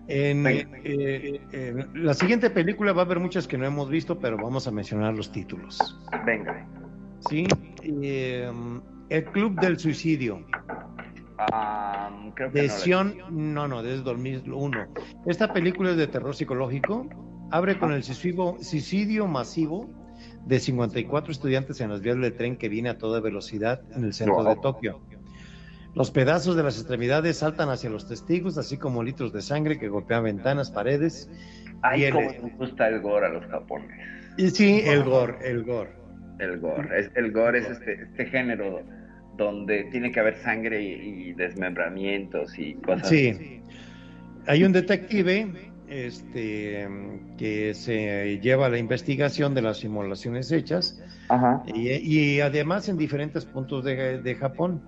En, eh, en la siguiente película va a haber muchas que no hemos visto, pero vamos a mencionar los títulos. Venga. Sí, eh, El Club del Suicidio, Ah, creo que de no Sion, no, no, desde 2001. Esta película es de terror psicológico, abre con el suicidio, suicidio masivo de 54 estudiantes en las vías del tren que viene a toda velocidad en el centro de. Tokio. Los pedazos de las extremidades saltan hacia los testigos, así como litros de sangre que golpean ventanas, paredes. Ay, el- cómo les gusta el gore a los japoneses. Y sí, el gore, el gore. El gore. Es, el gore es este, este género donde tiene que haber sangre y, y desmembramientos y cosas. Sí. Hay un detective este, que se lleva la investigación de las simulaciones hechas Ajá. y, y además en diferentes puntos de, de Japón.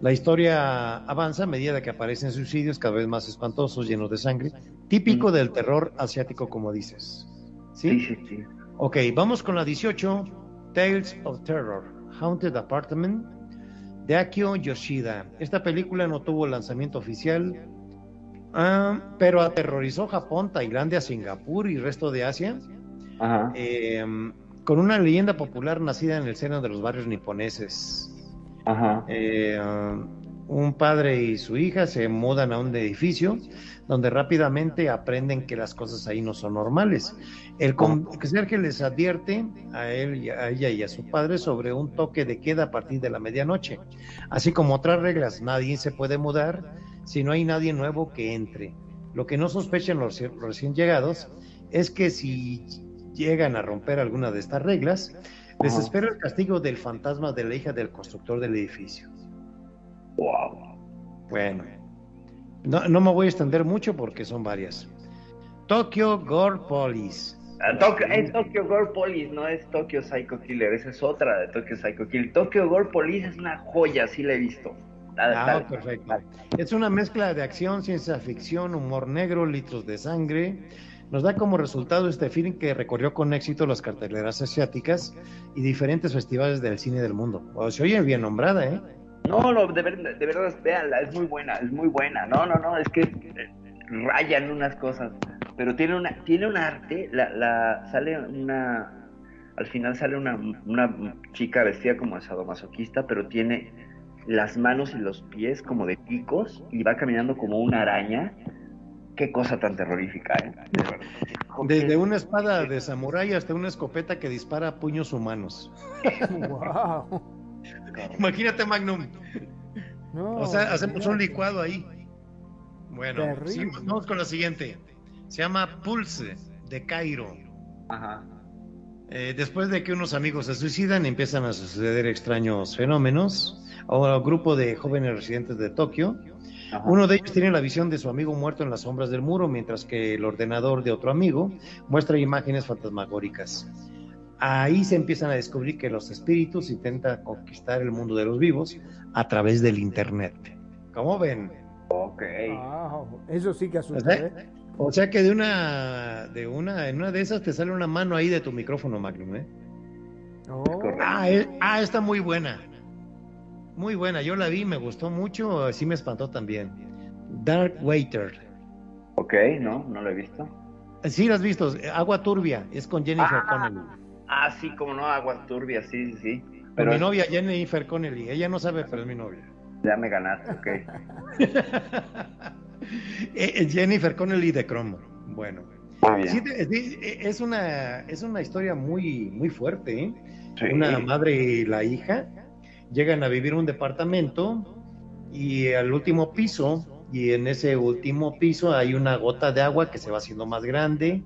La historia avanza a medida que aparecen suicidios cada vez más espantosos, llenos de sangre, típico del terror asiático, como dices. Sí, ¿Sí? sí, sí. Ok, vamos con la 18, Tales of Terror, Haunted Apartment, de Akio Yoshida. Esta película no tuvo lanzamiento oficial, ah, pero aterrorizó Japón, Tailandia, Singapur y resto de Asia, Ajá. eh, con una leyenda popular nacida en el seno de los barrios niponeses. Ajá. Eh, Un padre y su hija se mudan a un edificio donde rápidamente aprenden que las cosas ahí no son normales. El conserje les advierte a él y a ella y a su padre sobre un toque de queda a partir de la medianoche, así como otras reglas. Nadie se puede mudar si no hay nadie nuevo que entre. Lo que no sospechan los recién llegados es que si llegan a romper alguna de estas reglas, les espera el castigo del fantasma de la hija del constructor del edificio. Wow. Bueno, no, no me voy a extender mucho porque son varias. Tokyo Gore Police. Ah, Tokyo, es Tokyo Gore Police, no es Tokyo Psycho Killer, esa es otra de Tokyo Psycho Killer. Tokyo Gore Police es una joya, sí la he visto. Ah, perfecto. Es una mezcla de acción, ciencia ficción, humor negro, litros de sangre. Nos da como resultado este film que recorrió con éxito las carteleras asiáticas y diferentes festivales del cine del mundo. O se oye bien nombrada, ¿eh? No, no, de, verdad, de verdad, véanla, es muy buena, es muy buena. No, no, no, es que eh, rayan unas cosas, pero tiene una, tiene un arte, la, la, sale una, al final sale una, una chica vestida como sadomasoquista, pero tiene las manos y los pies como de picos y va caminando como una araña. Qué cosa tan terrorífica, ¿eh? Desde una espada de samurái hasta una escopeta que dispara puños humanos. wow. Imagínate, Magnum. No, O sea, hacemos un licuado ahí. Bueno, sí, vamos con la siguiente. Se llama Pulse de Cairo. Ajá. Eh, después de que unos amigos se suicidan, empiezan a suceder extraños fenómenos. Ahora, un grupo de jóvenes residentes de Tokio. Ajá. Uno de ellos tiene la visión de su amigo muerto en las sombras del muro, mientras que el ordenador de otro amigo muestra imágenes fantasmagóricas. Ahí se empiezan a descubrir que los espíritus intentan conquistar el mundo de los vivos a través del Internet. ¿Cómo ven? Ok. Wow, Eso sí que asusta, ¿eh? o sea que de una, de una, en una de esas te sale una mano ahí de tu micrófono, Magnum, ¿eh? Oh, correcto. Ah, es- ah, está muy buena. Muy buena. Yo la vi, me gustó mucho, sí me espantó también. Dark Waiter. Ok, no, no lo he visto. Sí, la has visto. Agua Turbia. Es con Jennifer Ah. Connelly. Ah, sí, como no, aguas turbias, sí, sí, Pero mi novia Jennifer Connelly. Ella no sabe, pero es mi novia. ya me ganaste, ok. Eh, eh, Jennifer Connelly de Chrome. Bueno. Muy Sí, eh, es una, es una historia muy, muy fuerte, ¿eh? Sí. Una madre y la hija llegan a vivir un departamento y al último piso, y en ese último piso hay una gota de agua que se va haciendo más grande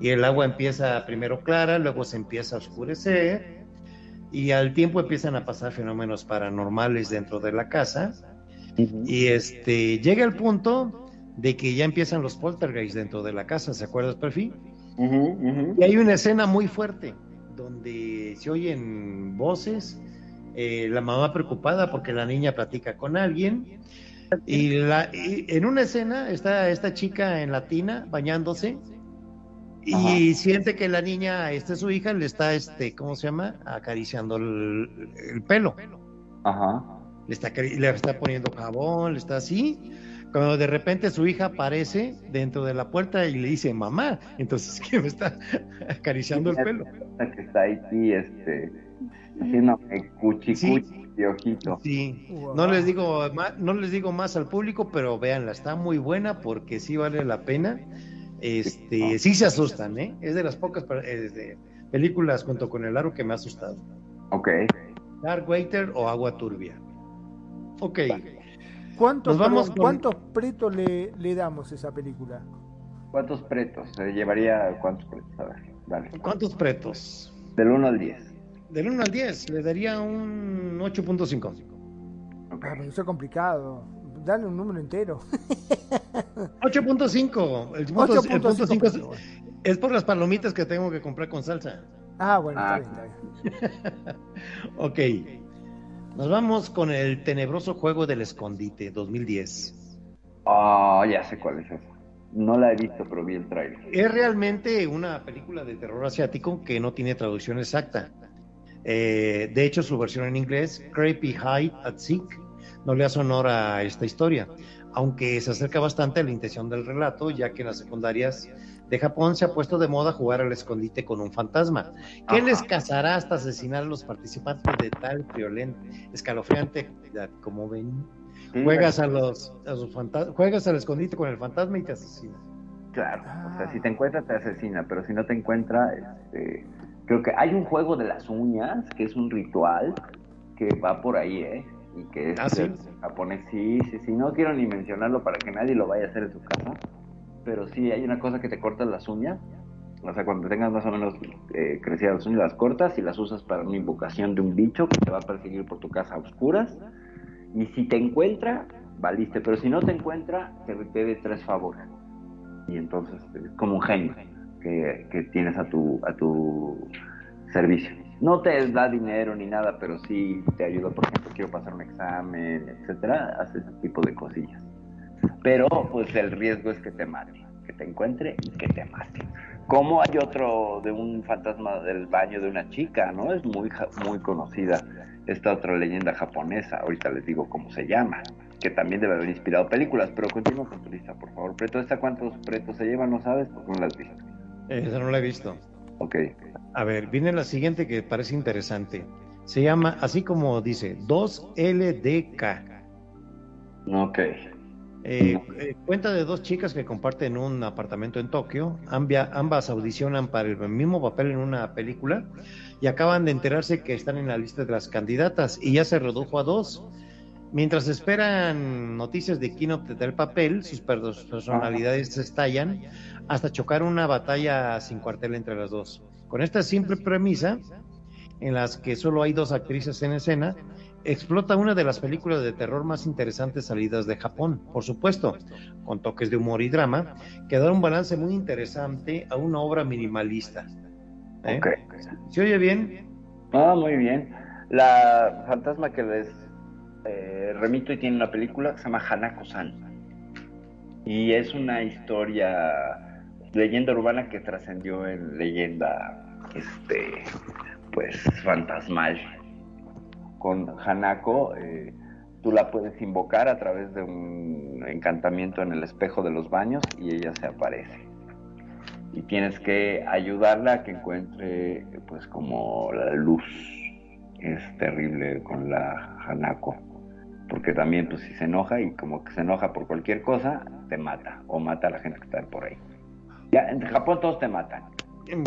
y el agua empieza primero clara, luego se empieza a oscurecer y al tiempo empiezan a pasar fenómenos paranormales dentro de la casa. Y este llega el punto de que ya empiezan los poltergeists dentro de la casa, ¿se acuerdas, ujú. Y hay una escena muy fuerte donde se oyen voces, eh, la mamá preocupada porque la niña platica con alguien. Y, la, y en una escena está esta chica en la tina bañándose y siente que la niña, esta es su hija, le está, este, ¿cómo se llama? Acariciando el, el pelo. Ajá. Le está, le está poniendo jabón, le está así. Cuando de repente su hija aparece dentro de la puerta y le dice, mamá, entonces que me está acariciando el pelo. Que está aquí, este, haciéndome cuchi Sí. cuchi de ojito. Sí, Wow. no les digo más, no les digo más al público, pero véanla, está muy buena porque sí vale la pena. Este, sí se asustan, ¿eh? Es de las pocas eh, de películas junto con El Aro que me ha asustado. Ok. Dark Waiter o Agua Turbia. Ok, ¿Cuántos, vamos con- ¿cuántos pretos le, le damos a esa película? ¿Cuántos pretos? Se llevaría cuántos pretos? A ver, dale. ¿cuántos pretos? Del 1 al 10. Del 1 al 10, le daría un 8.5. Ok. Ah, eso es complicado. Dale un número entero. 8.5. El punto, el punto 8.5 cinco es, pesos. es por las palomitas que tengo que comprar con salsa. Ah, bueno, Ah. está bien, está bien. Ok. Nos vamos con el tenebroso juego del escondite 2010. Ah, ya sé cuál es esa. No la he visto, pero vi el trailer. Es realmente una película de terror asiático que no tiene traducción exacta. Eh, de hecho, su versión en inglés, Creepy Hide at Sick, no le hace honor a esta historia, aunque se acerca bastante a la intención del relato, ya que en las secundarias de Japón se ha puesto de moda jugar al escondite con un fantasma, que Ajá. les cazará hasta asesinar a los participantes de tal violenta, escalofriante actividad. Como ven, Juegas a los, a juegas al escondite con el fantasma y te asesina. Claro, o sea, Ah. si te encuentra te asesina, pero si no te encuentra, este, creo que hay un juego de las uñas que es un ritual que va por ahí, ¿eh? Y que es ¿Ah, sí? japonés, sí, sí, sí, no quiero ni mencionarlo para que nadie lo vaya a hacer en su casa, pero sí, hay una cosa que te cortas las uñas, o sea, cuando tengas más o menos eh, crecidas las uñas, las cortas y las usas para una invocación de un bicho que te va a perseguir por tu casa a oscuras, y si te encuentra, valiste, pero si no te encuentra, te repite tres favores. Y entonces es como un genio que, tienes a tu, a tu servicio. No te da dinero ni nada, pero sí te ayuda, por ejemplo, quiero pasar un examen, etcétera, hace ese tipo de cosillas. Pero pues el riesgo es que te mate, que te encuentre y que te mate. Como hay otro de un fantasma del baño de una chica, ¿no? Es muy, muy conocida esta otra leyenda japonesa, ahorita les digo cómo se llama, que también debe haber inspirado películas, pero continúa con tu lista, por favor. Preto, ¿esta cuántos pretos se lleva? ¿No sabes? Porque no la has visto. Esa no la he visto. Ok. A ver, viene la siguiente que parece interesante. Se llama, así como dice, 2LDK. Ok. Eh, eh, cuenta de dos chicas que comparten un apartamento en Tokio. Ambia- ambas audicionan para el mismo papel en una película y acaban de enterarse que están en la lista de las candidatas y ya se redujo a dos. Mientras esperan noticias de quién obtendrá el papel, sus per- personalidades se estallan hasta chocar una batalla sin cuartel entre las dos. Con esta simple premisa, en las que solo hay dos actrices en escena, explota una de las películas de terror más interesantes salidas de Japón, por supuesto, con toques de humor y drama, que da un balance muy interesante a una obra minimalista. ¿Eh? ¿Se oye bien? Ah, muy bien. La fantasma que les eh, remito y tiene una película que se llama Hanako-san. Y es una historia, leyenda urbana que trascendió en leyenda, este, pues, fantasmal. Con Hanako, eh, tú la puedes invocar a través de un encantamiento en el espejo de los baños y ella se aparece. Y tienes que ayudarla a que encuentre, pues, como la luz. Es terrible con la Hanako. Porque también, pues, si se enoja y como que se enoja por cualquier cosa, te mata. O mata a la gente que está por ahí. Ya, en Japón todos te matan.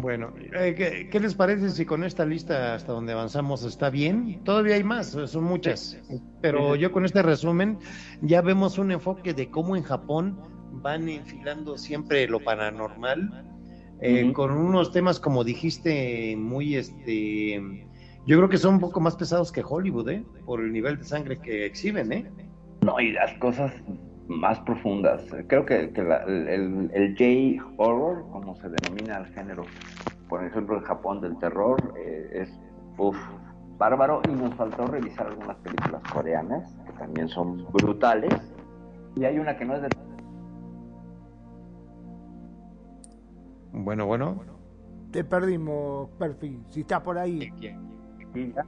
Bueno, eh, ¿qué, qué les parece si con esta lista hasta donde avanzamos está bien? Todavía hay más, son muchas, pero yo con este resumen ya vemos un enfoque de cómo en Japón van enfilando siempre lo paranormal, eh, con unos temas como dijiste muy, este, yo creo que son un poco más pesados que Hollywood, ¿eh? Por el nivel de sangre que exhiben, ¿eh? No, y las cosas más profundas. Creo que, que la- el, el- el J-horror, como se denomina el género, por ejemplo, en Japón del terror, eh, es uf, bárbaro. Y nos faltó revisar algunas películas coreanas, que también son brutales. Y hay una que no es de... Bueno, bueno. Te perdimos, Perfi. Si estás por ahí. Sí, ya.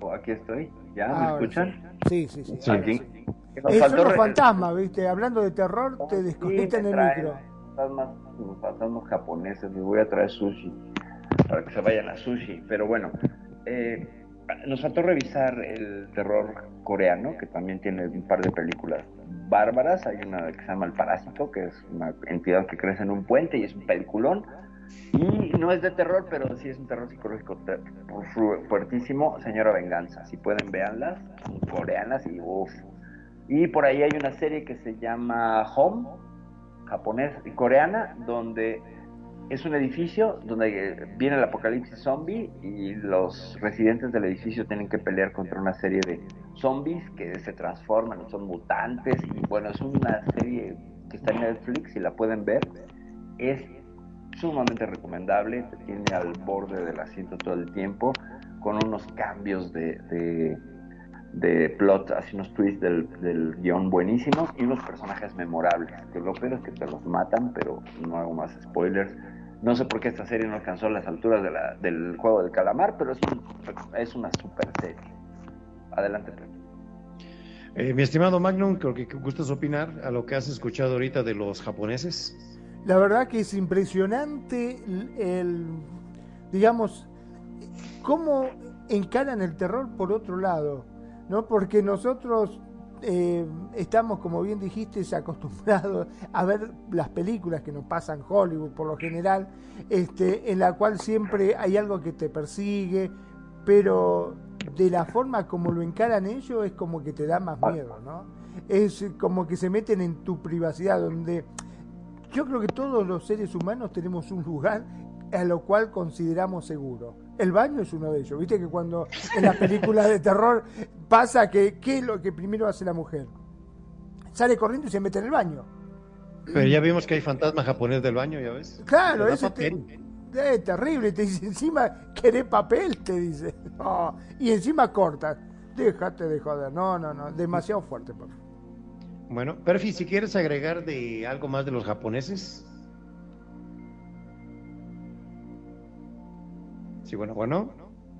O aquí estoy. ¿Ya? ¿Me escuchan? Sí, sí, sí. Sí. ahora Aquí. sí. Nos faltó son los re- fantasmas, ¿viste? Hablando de terror, te Sí, desconectan me el micro. Fantasmas, fantasmas japoneses, les voy a traer sushi para que se vayan a sushi. Pero bueno, eh, nos faltó revisar el terror coreano, que también tiene un par de películas bárbaras. Hay una que se llama El Parásito, que es una entidad que crece en un puente y es un peliculón. Y no es de terror, pero sí es un terror psicológico fuertísimo. Señora Venganza, si pueden, véanlas. Coreanas y uff. Y por ahí hay una serie que se llama Home, japonés y coreana, donde es un edificio donde eh, viene el apocalipsis zombie y los residentes del edificio tienen que pelear contra una serie de zombies que se transforman, son mutantes y bueno, es una serie que está en Netflix y la pueden ver. Es sumamente recomendable, te tiene al borde del asiento todo el tiempo, con unos cambios de, de, de plot, así unos twists del, del guion buenísimos y unos personajes memorables, que lo peor es que te los matan, pero no hago más spoilers. No sé por qué esta serie no alcanzó las alturas de la, del juego del calamar, pero es, un- es una super serie. Adelante. Eh, mi estimado Magnum, creo que gustas opinar a lo que has escuchado ahorita de los japoneses. La verdad que es impresionante el, digamos, cómo encaran el terror por otro lado, ¿no? Porque nosotros eh, estamos, como bien dijiste, acostumbrados a ver las películas que nos pasan Hollywood por lo general, este, en la cual siempre hay algo que te persigue, pero de la forma como lo encaran ellos es como que te da más miedo, ¿no? Es como que se meten en tu privacidad, donde yo creo que todos los seres humanos tenemos un lugar a lo cual consideramos seguro. El baño es uno de ellos. Viste que cuando en las películas de terror pasa que ¿qué es lo que primero hace la mujer? Sale corriendo y se mete en el baño. Pero ya vimos que hay fantasma japonés del baño, ¿ya ves? Claro, eso te- es terrible. Te dice, encima, ¿querés papel? Te dice. No, Y encima corta. Déjate de joder. No, no, no. Demasiado fuerte, papá. Bueno, Perfi, si quieres agregar de algo más de los japoneses. Sí, bueno, bueno.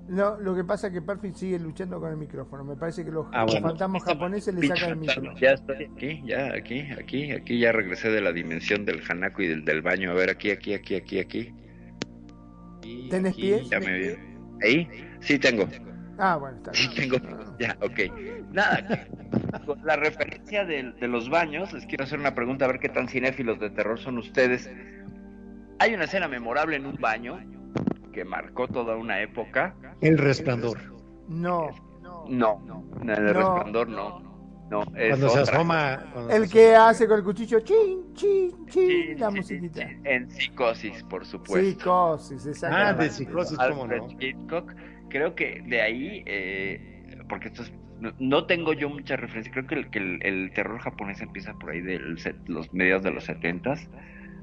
No, lo que pasa es que Perfil sigue luchando con el micrófono. Me parece que los Ah, bueno. fantasmas japoneses le sacan el micrófono. Ya estoy aquí, ya aquí, aquí, aquí ya regresé de la dimensión del Hanako y del, del baño. A ver, aquí, aquí, aquí, aquí, aquí. Y ¿Tenés aquí, pies? Ya me vi. ¿Ahí? Sí, tengo. Ah, bueno, está Sí, bien. tengo. Ya, ok. Nada, con la referencia de, de los baños, les quiero hacer una pregunta, a ver qué tan cinéfilos de terror son ustedes. Hay una escena memorable en un baño que marcó toda una época. El resplandor. No. No, en el No. resplandor no. No, es Cuando se asoma. cuando El se que asoma. hace con el cuchillo, chin, chin, chin, Sí, la sí, musiquita. sí, En psicosis, por supuesto. Psicosis, Ah, exactamente. de psicosis, cómo Alfred no. Hitchcock. Creo que de ahí, eh, porque esto es- no, no tengo yo mucha referencia, creo que el, que el, el terror japonés empieza por ahí de los mediados de los setentas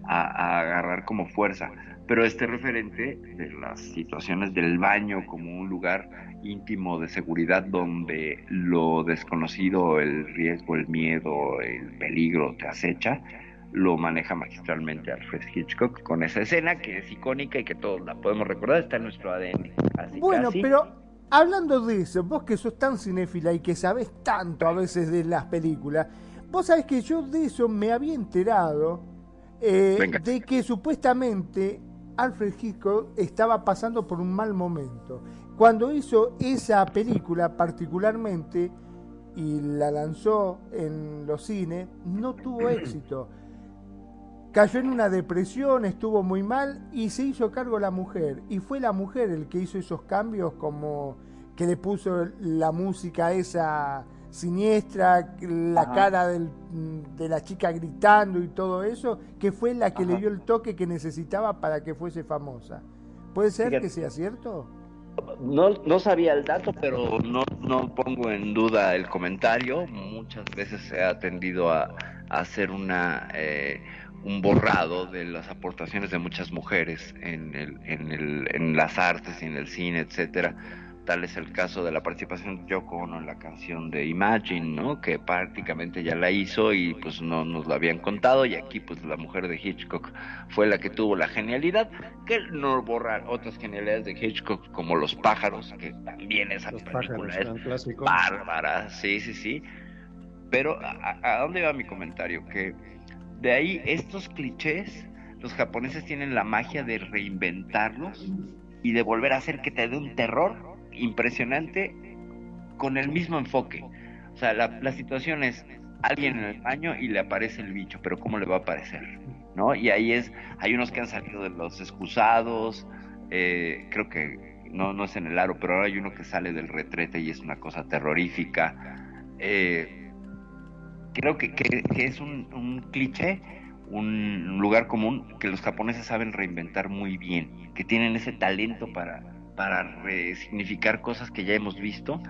a, a agarrar como fuerza. Pero este referente de las situaciones del baño como un lugar íntimo de seguridad donde lo desconocido, el riesgo, el miedo, el peligro te acecha, lo maneja magistralmente Alfred Hitchcock con esa escena que es icónica y que todos la podemos recordar, está en nuestro ADN. Casi, Bueno, casi. pero hablando de eso, vos que sos tan cinéfila y que sabés tanto a veces de las películas, vos sabés que yo de eso me había enterado eh, de que supuestamente Alfred Hitchcock estaba pasando por un mal momento. Cuando hizo esa película particularmente y la lanzó en los cines, no tuvo éxito. Cayó en una depresión, estuvo muy mal y se hizo cargo la mujer. Y fue la mujer el que hizo esos cambios como que le puso la música esa siniestra, la Ajá. cara del- de la chica gritando y todo eso, que fue la que le dio el toque que necesitaba para que fuese famosa. ¿Puede ser Fíjate. que sea cierto? No, no sabía el dato, pero no, no pongo en duda el comentario. Muchas veces se ha tendido a, a hacer una, eh, un borrado de las aportaciones de muchas mujeres en, el, en, el, en las artes y en el cine, etcétera. Tal es el caso de la participación de Yoko Ono en la canción de Imagine, ¿no? Que prácticamente ya la hizo y pues no nos lo habían contado y aquí pues la mujer de Hitchcock fue la que tuvo la genialidad que no borrar otras genialidades de Hitchcock como Los pájaros, que también esa Los película pájaros, es bárbara, sí, sí, sí. Pero ¿a, a dónde va mi comentario? Que de ahí estos clichés, los japoneses tienen la magia de reinventarlos y de volver a hacer que te dé un terror impresionante con el mismo enfoque. O sea, la, la situación es alguien en el baño y le aparece el bicho, pero ¿cómo le va a aparecer? ¿No? Y ahí es, hay unos que han salido de los excusados, eh, creo que no, no es en el aro, pero ahora hay uno que sale del retrete y es una cosa terrorífica. Eh, creo que, que- que es un, un cliché, un lugar común que los japoneses saben reinventar muy bien, que tienen ese talento para, para resignificar cosas que ya hemos visto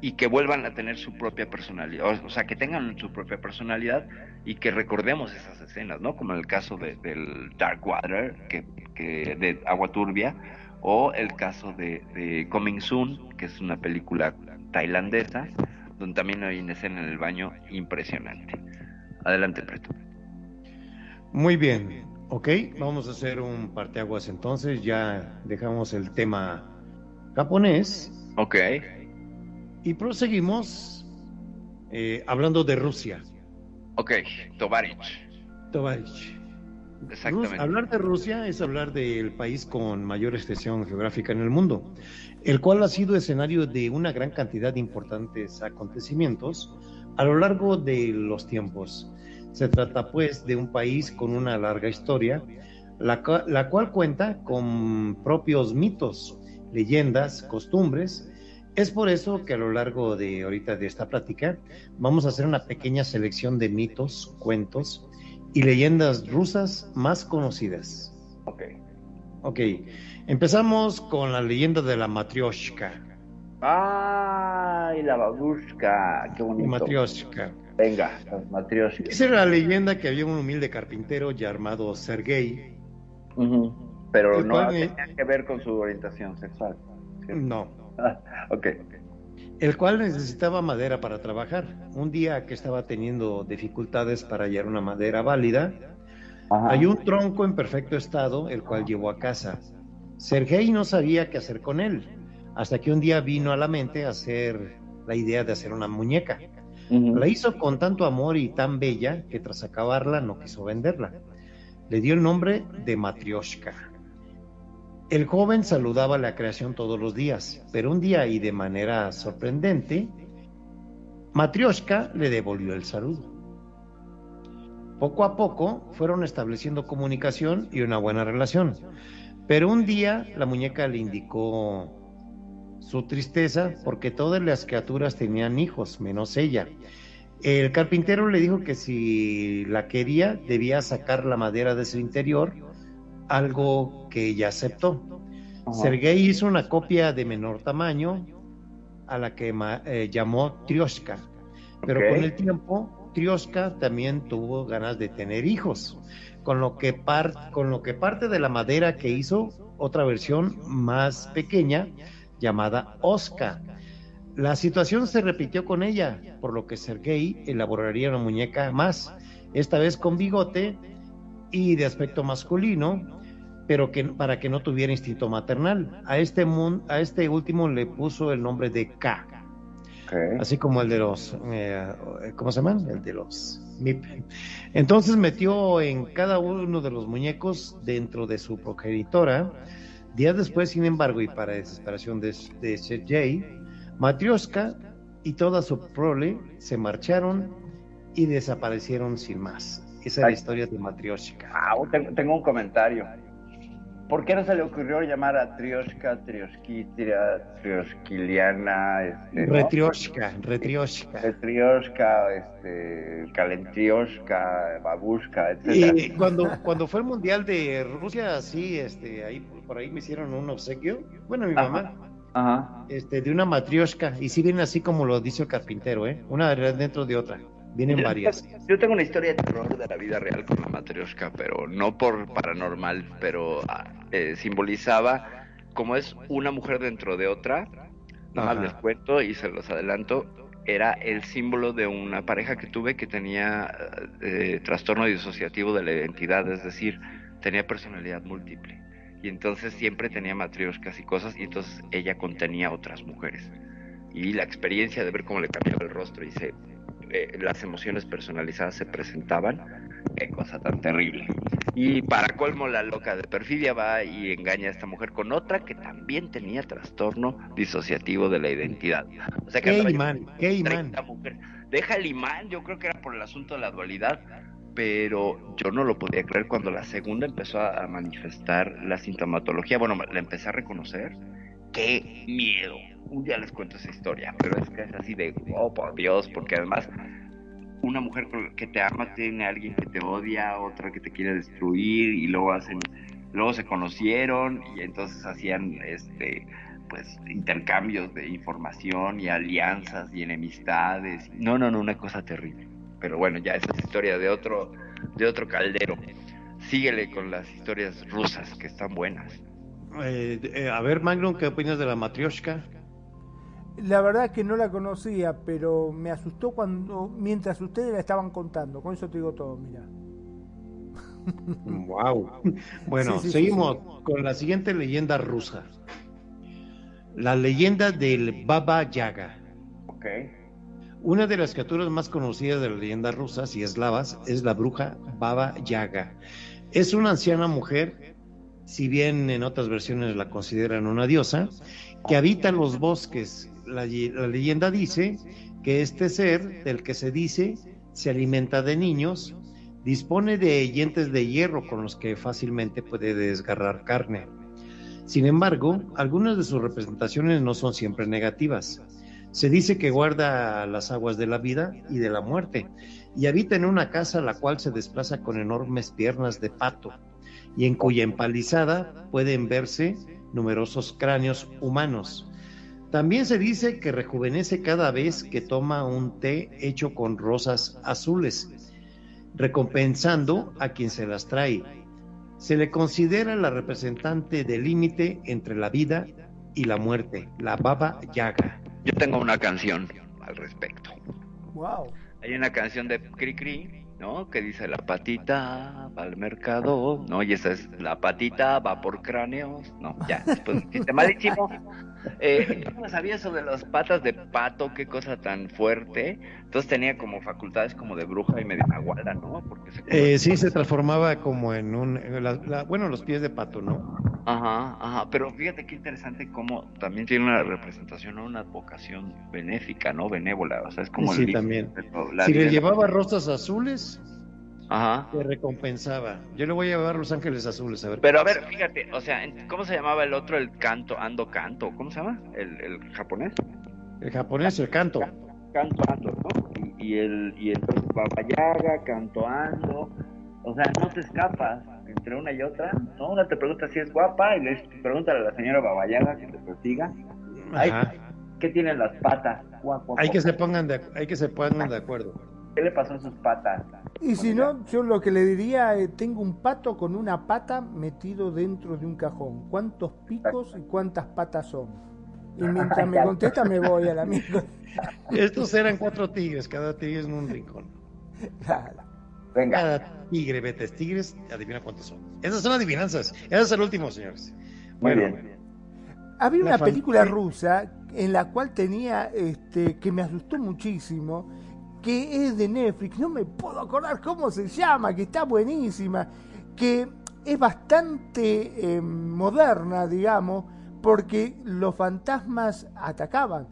y que vuelvan a tener su propia personalidad, o, sea, que tengan su propia personalidad y que recordemos esas escenas, ¿no? Como el caso de- del Dark Water, que, de Agua Turbia, o el caso de, de Coming Soon, que es una película tailandesa, donde también hay una escena en el baño impresionante. Adelante, Preto. Muy bien, ok, vamos a hacer un parteaguas entonces, ya dejamos el tema japonés Ok, y proseguimos eh, hablando de Rusia. ok, Tovarich. Tovarich. Exactamente. Rus- hablar de Rusia es hablar del país con mayor extensión geográfica en el mundo, el cual ha sido escenario de una gran cantidad de importantes acontecimientos, a lo largo de los tiempos. Se trata pues de un país con una larga historia, la, la cual cuenta con propios mitos, leyendas, costumbres. Es por eso que a lo largo de ahorita de esta plática vamos a hacer una pequeña selección de mitos, cuentos y leyendas rusas más conocidas. Ok. Ok, empezamos con la leyenda de la Matryoshka. ¡Ay, la babushka! ¡Qué bonito! Matryoshka. Venga, las matrioshkas. Esa era la leyenda que había un humilde carpintero llamado Sergei. Pero no cual- tenía que ver con su orientación sexual. No, ok. el cual necesitaba madera para trabajar. Un día que estaba teniendo dificultades para hallar una madera válida, Ajá. hay un tronco en perfecto estado, el cual llevó a casa. Sergei no sabía qué hacer con él, hasta que un día vino a la mente hacer la idea de hacer una muñeca. La hizo con tanto amor y tan bella que tras acabarla no quiso venderla. Le dio el nombre de Matryoshka. El joven saludaba la creación todos los días, pero un día y de manera sorprendente, Matryoshka le devolvió el saludo. Poco a poco fueron estableciendo comunicación y una buena relación, pero un día la muñeca le indicó su tristeza porque todas las criaturas tenían hijos, menos ella. El carpintero le dijo que si la quería debía sacar la madera de su interior, algo que ella aceptó. Sergei hizo una copia de menor tamaño a la que eh, llamó Trioshka, pero con el tiempo Trioshka también tuvo ganas de tener hijos, con lo que par- con lo que parte de la madera que hizo otra versión más pequeña llamada Oska. La situación se repitió con ella, por lo que Sergei elaboraría una muñeca más, esta vez con bigote y de aspecto masculino, pero que para que no tuviera instinto maternal. A este mun- a este último le puso el nombre de K, así como el de los eh, ¿cómo se llaman? El de los MIP. Entonces metió en cada uno de los muñecos dentro de su progenitora. Días después, sin embargo, y para desesperación de, de Sergei, y toda su prole se marcharon y desaparecieron sin más. Esa es la historia de Matryoshka. Ah, tengo, tengo un comentario. ¿Por qué no se le ocurrió llamar a Trioshka, Trioskitria, Trioskiliana, este, ¿no? Retrioshka, Retrioshka. Eh, Trioshka, este, Kalentrioshka, Babushka, etcétera? Y cuando, cuando fue el mundial de Rusia, sí, este, ahí por ahí me hicieron un obsequio. Bueno, mi Ajá. mamá, Ajá. este, de una matrioshka, y sí vienen así como lo dice el carpintero, ¿eh? Una dentro de otra. Vienen varias. Yo tengo una historia de terror de la vida real con la matrioshka, pero no por paranormal, pero ah, eh, simbolizaba como es una mujer dentro de otra. Nada más les cuento y se los adelanto. Era el símbolo de una pareja que tuve que tenía eh, trastorno disociativo de la identidad, es decir, tenía personalidad múltiple. Y entonces siempre tenía matrioshkas y cosas, y entonces ella contenía otras mujeres. Y la experiencia de ver cómo le cambiaba el rostro y se eh, las emociones personalizadas se presentaban, qué cosa tan terrible. Y para colmo, la loca de perfidia va y engaña a esta mujer con otra que también tenía trastorno disociativo de la identidad. O sea que Qué andaba imán, qué imán. 30 mujeres. Deja el imán, yo creo que era por el asunto de la dualidad, pero yo no lo podía creer cuando la segunda empezó a manifestar la sintomatología. Bueno, la empecé a reconocer. ¡Qué miedo! Un día les cuento esa historia, pero es que es así de, oh por Dios, porque además una mujer que te ama tiene a alguien que te odia, otra que te quiere destruir y luego hacen, luego se conocieron y entonces hacían este pues intercambios de información y alianzas y enemistades. No, no, no, una cosa terrible. Pero bueno, ya esa es historia de otro, de otro caldero. Síguele con las historias rusas que están buenas. Eh, eh, a ver, Magnum, ¿qué opinas de la matrioshka? La verdad es que no la conocía, pero me asustó cuando mientras ustedes la estaban contando. Con eso te digo todo, mira. Wow. Bueno, Sí, sí, sí, seguimos con la siguiente leyenda rusa. La leyenda del Baba Yaga. Ok. Una de las criaturas más conocidas de las leyendas rusas y eslavas es la bruja Baba Yaga. Es una anciana mujer, si bien en otras versiones la consideran una diosa, que habita los bosques. la, la leyenda dice que este ser del que se dice se alimenta de niños, dispone de dientes de hierro con los que fácilmente puede desgarrar carne. Sin embargo, algunas de sus representaciones no son siempre negativas. Se dice que guarda las aguas de la vida y de la muerte y habita en una casa la cual se desplaza con enormes piernas de pato y en cuya empalizada pueden verse numerosos cráneos humanos. También se dice que rejuvenece cada vez que toma un té hecho con rosas azules, recompensando a quien se las trae. Se le considera la representante del límite entre la vida y la muerte, la Baba Yaga. Yo tengo una canción al respecto. Wow. Hay una canción de Cri Cri, ¿no? Que dice la patita va al mercado, ¿no? Y esa es la patita va por cráneos, no, ya, después chiste malísimo. Eh, yo no sabía sobre las patas de pato, qué cosa tan fuerte. Entonces tenía como facultades como de bruja y medio nahuala, ¿no? Porque se Eh, sí, se transformaba como en un, en la- la- bueno, los pies de pato, ¿no? Ajá, ajá, pero fíjate qué interesante cómo también tiene una representación, ¿no? una vocación benéfica, ¿no? Benévola, o sea, es como Sí, el también. Si le llevaba rosas azules, Ajá. te recompensaba. Yo le voy a llevar los ángeles azules, a ver. Pero a ver, fíjate, o sea, ¿cómo se llamaba el otro, el canto, ando canto? ¿Cómo se llama? ¿El, el japonés? El japonés, el canto. Canto ando, ¿no? Y, y el y entonces Baba Yaga, canto ando. O sea, no te escapas entre una y otra. ¿no? Una te pregunta si es guapa y le pregunta a la señora Baba Yaga que te persiga. Ay. ¿Qué tienen las patas? Hay que se pongan de, hay que se pongan de acuerdo. ¿Qué le pasó a sus patas? Y si no, yo lo que le diría, eh, tengo un pato con una pata metido dentro de un cajón. ¿Cuántos picos y cuántas patas son? Y mientras me contesta me voy a la mierda. Estos eran cuatro tigres, cada tigre en un rincón. Venga. Cada tigre, vetes tigres, adivina cuántos son. Esas son adivinanzas. Ese es el último, señores. Muy Bueno, bien. Había una película rusa en la cual tenía, este, que me asustó muchísimo, que es de Netflix, no me puedo acordar cómo se llama, que está buenísima, que es bastante eh, moderna, digamos, porque los fantasmas atacaban.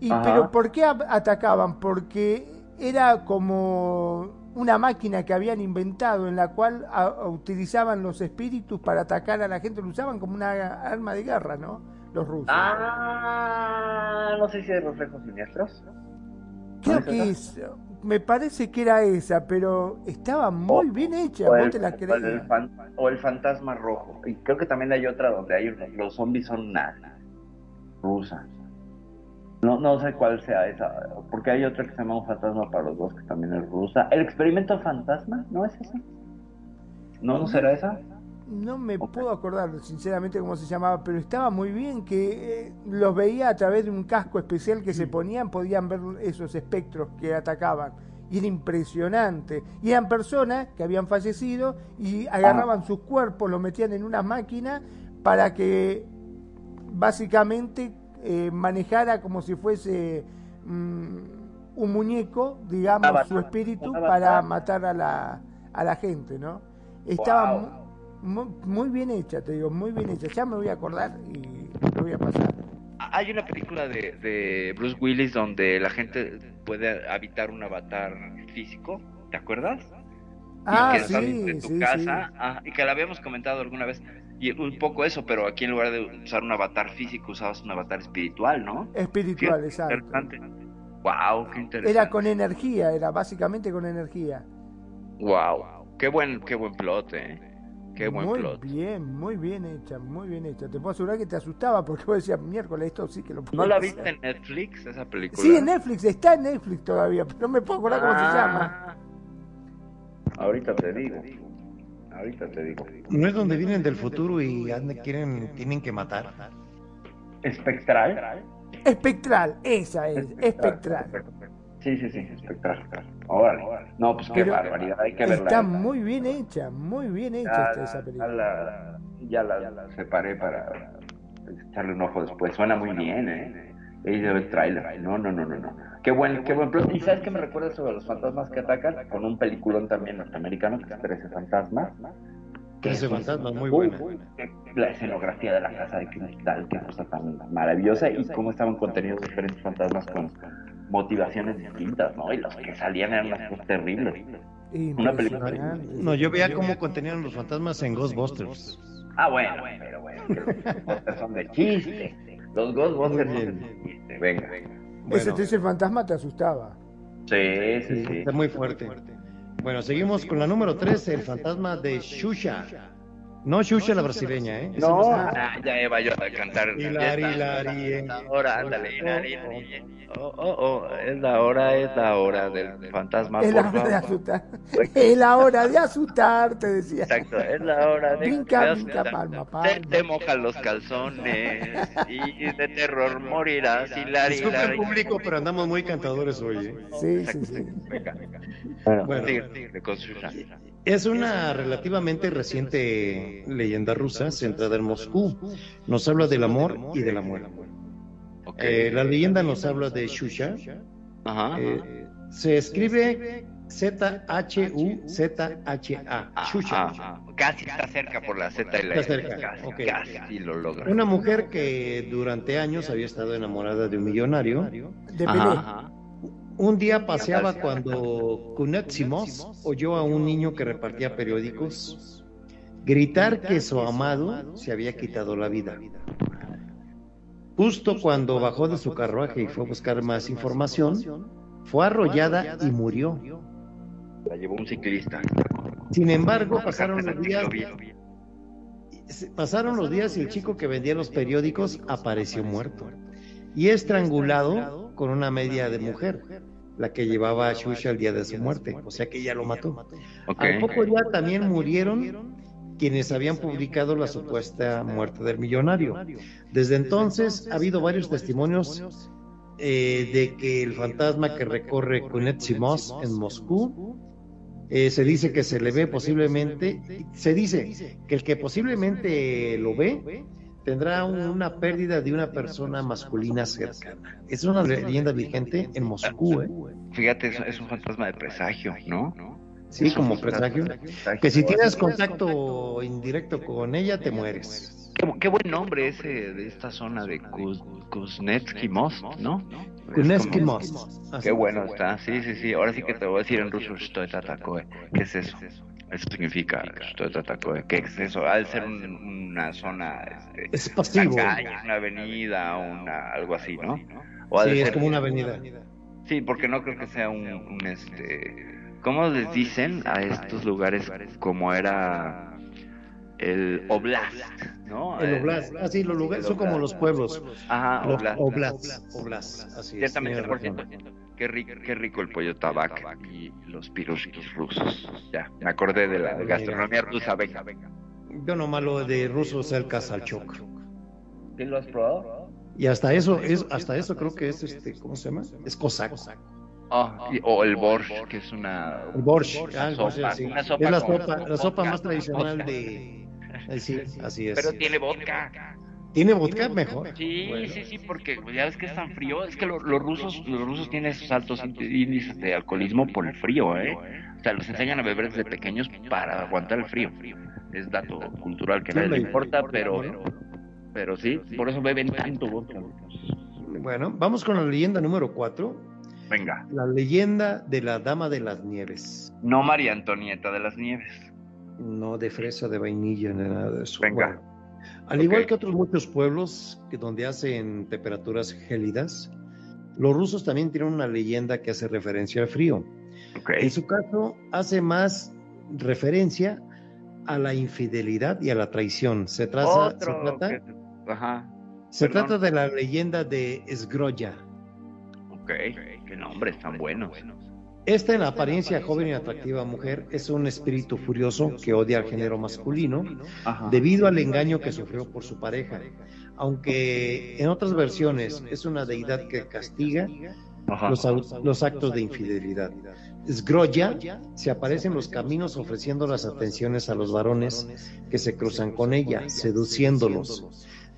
Y, Ajá. pero ¿por qué atacaban? Porque era como una máquina que habían inventado en la cual a- a- utilizaban los espíritus para atacar a la gente, lo usaban como una arma de guerra, ¿no? Los rusos. Ah, no sé si hay reflejos siniestros. Creo que es, me parece que era esa, pero estaba muy O- bien hecha, o vos el, te la o el creías. fan- o el fantasma rojo. Y creo que también hay otra donde hay los zombies son una rusa. No, no sé cuál sea esa, porque hay otra que se llama un fantasma para los dos que también es rusa. ¿El experimento fantasma? ¿No es esa? ¿No, no será esa? No me puedo acordar sinceramente cómo se llamaba, pero estaba muy bien que eh, los veía a través de un casco especial que se ponían, podían ver esos espectros que atacaban. Y era impresionante. Y eran personas que habían fallecido y agarraban sus cuerpos, los metían en una máquina para que básicamente eh, manejara como si fuese mm, un muñeco, digamos, Avatar. su espíritu avatar. para matar a la, a la gente, ¿no? Estaba Wow. Mu- mu- muy, bien hecha, te digo, muy bien hecha. Ya me voy a acordar y lo voy a pasar. Hay una película de, de Bruce Willis donde la gente puede habitar un avatar físico, ¿te acuerdas? Ah, que sí, en tu sí, casa, ah, y que la habíamos comentado alguna vez, y un poco eso, pero aquí en lugar de usar un avatar físico usabas un avatar espiritual, ¿no? sí. Espiritual, Qué exacto. interesante. Wow, qué interesante. Era con energía, era básicamente con energía. Wow, qué buen, qué buen plot, eh. Qué buen muy plot. bien, muy bien hecha, muy bien hecha. Te puedo asegurar que te asustaba porque vos decías, miércoles, esto sí que lo puedo ¿No la hacer". viste en Netflix esa película? Sí, en Netflix, está en Netflix todavía, pero no me puedo acordar cómo se Ah. llama. Ahorita te digo. Ahorita te digo. No es donde vienen del futuro y ande- quieren, tienen que matar. ¿Espectral? Espectral, esa es, espectral. Sí, sí, sí, espectral. Órale. No, pues qué Pero barbaridad, hay que verla. Está muy bien hecha, muy bien hecha Ya, está esa ya película. la, ya la separé para echarle un ojo después. Suena muy bien, ¿eh? Ahí debe trailer. No, no, no, no, no. Qué buen, qué buen plot. ¿Y sabes qué me recuerda sobre los fantasmas que atacan? Con un peliculón también norteamericano que es 13 fantasmas. Ese es- fantasma, muy Uy, buena. La escenografía de la casa de cristal, qué cosa tan maravillosa, y cómo estaban contenidos diferentes fantasmas con motivaciones distintas, ¿no? Y los que salían eran unas cosas terribles. Una película. No, yo veía cómo contenían los fantasmas en Ghostbusters. Ah, bueno, pero bueno, los Ghostbusters son de chiste. Los Ghostbusters son de chiste, venga. Ese Bueno, entonces el fantasma te asustaba. Sí, sí, sí, sí. está muy fuerte. Bueno, seguimos con la número 3, el fantasma de Shusha. No Shusha la brasileña, ¿eh? No, Ah, ya iba yo a cantar. Hilari, hilari, es la eh. hora, ándale, hilari, hilari. Oh, oh, oh, es la hora, es la hora del fantasma. Es la hora de asustar. Es la hora de asustar, te decía. Exacto, es la hora de Brinca, de brinca, asustar. palma, Te, palma. te mojan los calzones y de terror morirás. Hilari, Disculpe hilari. el público, pero andamos muy cantadores hoy. ¿eh? Sí, sí, sí. Venga, Bueno, sigue, sigue con Shusha. Es una relativamente reciente leyenda rusa centrada en Moscú. Nos habla del amor y de la muerte. Eh, la leyenda nos habla de Shusha. Ajá. Eh, se escribe Z-H-U-Z-H-A. Ah, Shusha. ah, ah. Casi está cerca por la Z y la Está cerca, Casi, lo logra. Una mujer que durante años había estado enamorada de un millonario. De Ajá, Pelé. ajá. Un día paseaba cuando Kunetsimos oyó a un niño que repartía periódicos gritar que su amado se había quitado la vida. Justo cuando bajó de su carruaje y fue a buscar más información, fue arrollada y murió. La llevó un ciclista. Sin embargo, pasaron los días, pasaron los días y el chico que vendía los periódicos apareció muerto y estrangulado con una media de mujer, la que llevaba a Shusha el día de su muerte, o sea que ella lo mató. Al poco día también murieron quienes habían publicado la supuesta muerte del millonario. Desde entonces ha habido varios testimonios eh, de que el fantasma que recorre Kunetsimos en Moscú eh, se dice que se le ve posiblemente, se dice que el que posiblemente lo ve tendrá un- una pérdida de una persona masculina cercana. Es una leyenda vigente en Moscú, ¿eh? Fíjate, es, es un fantasma de presagio, ¿no? Sí, como presagio. Que si tienes contacto indirecto con ella, te mueres. Qué, qué buen nombre ese de esta zona de Kuz, Kuznetsky Most, ¿no? Como- Most. Qué bueno está, sí, sí, sí. Ahora sí que te voy a decir en ruso, Tatakoe. ¿Qué es eso? Eso significa Shtoy Tatakoe. ¿Qué es eso? Al ser un- una zona, este, Es pasivo. una calle, una avenida, una, algo así, ¿no? O Sí, es ser- como una avenida. Sí, porque no creo que sea un, un, este, ¿cómo les dicen a estos lugares como era el oblast, ¿no? El oblast. Ah, sí, los lugares son como los pueblos. Ajá, Los oblast. oblasts. Oblast. Así es. Ciertamente, por razón. Qué rico, qué rico el pollo tabac y los pirushkis rusos. Ya, me acordé de la gastronomía rusa, venga, venga. Yo nomás lo de ruso es el casalchoc. ¿Sí lo has probado? Y hasta eso, es, hasta eso creo que es este, ¿cómo se llama? Es cosaco. Ah, y- o el borscht, que es una, El borscht, una ah, el borscht, sopa, sí. una sopa es la sopa, la sopa vodka, más tradicional vodka. de, eh, sí, así es. Pero tiene vodka. ¿Tiene vodka mejor? Sí, Bueno. sí, sí, porque ya ves que es tan frío. Es que lo- los rusos los rusos tienen esos altos índices de alcoholismo por el frío, ¿eh? O sea, los enseñan a beber desde pequeños para aguantar el frío. Es dato cultural que a nadie le importa, pero, pero sí, por eso beben tanto vodka. Bueno, vamos con la leyenda número 4, Venga. la leyenda de la Dama de las Nieves. No María Antonieta de las Nieves. No de fresa, de vainilla, ni nada de eso. Venga. Bueno, al igual que otros muchos pueblos que donde hacen temperaturas gélidas, los rusos también tienen una leyenda que hace referencia al frío. En su caso, hace referencia a la infidelidad y a la traición. Se, traza- se Otro. trata, que- Ajá. se trata de la leyenda de Sgroya. Ok. Qué nombres tan buenos. Esta en la apariencia joven y atractiva mujer es un espíritu furioso que odia al género masculino Ajá. debido al engaño que sufrió por su pareja. Aunque en otras versiones es una deidad que castiga los, los actos de infidelidad. Sgroya se aparece en los caminos ofreciendo las atenciones a los varones que se cruzan con ella, seduciéndolos.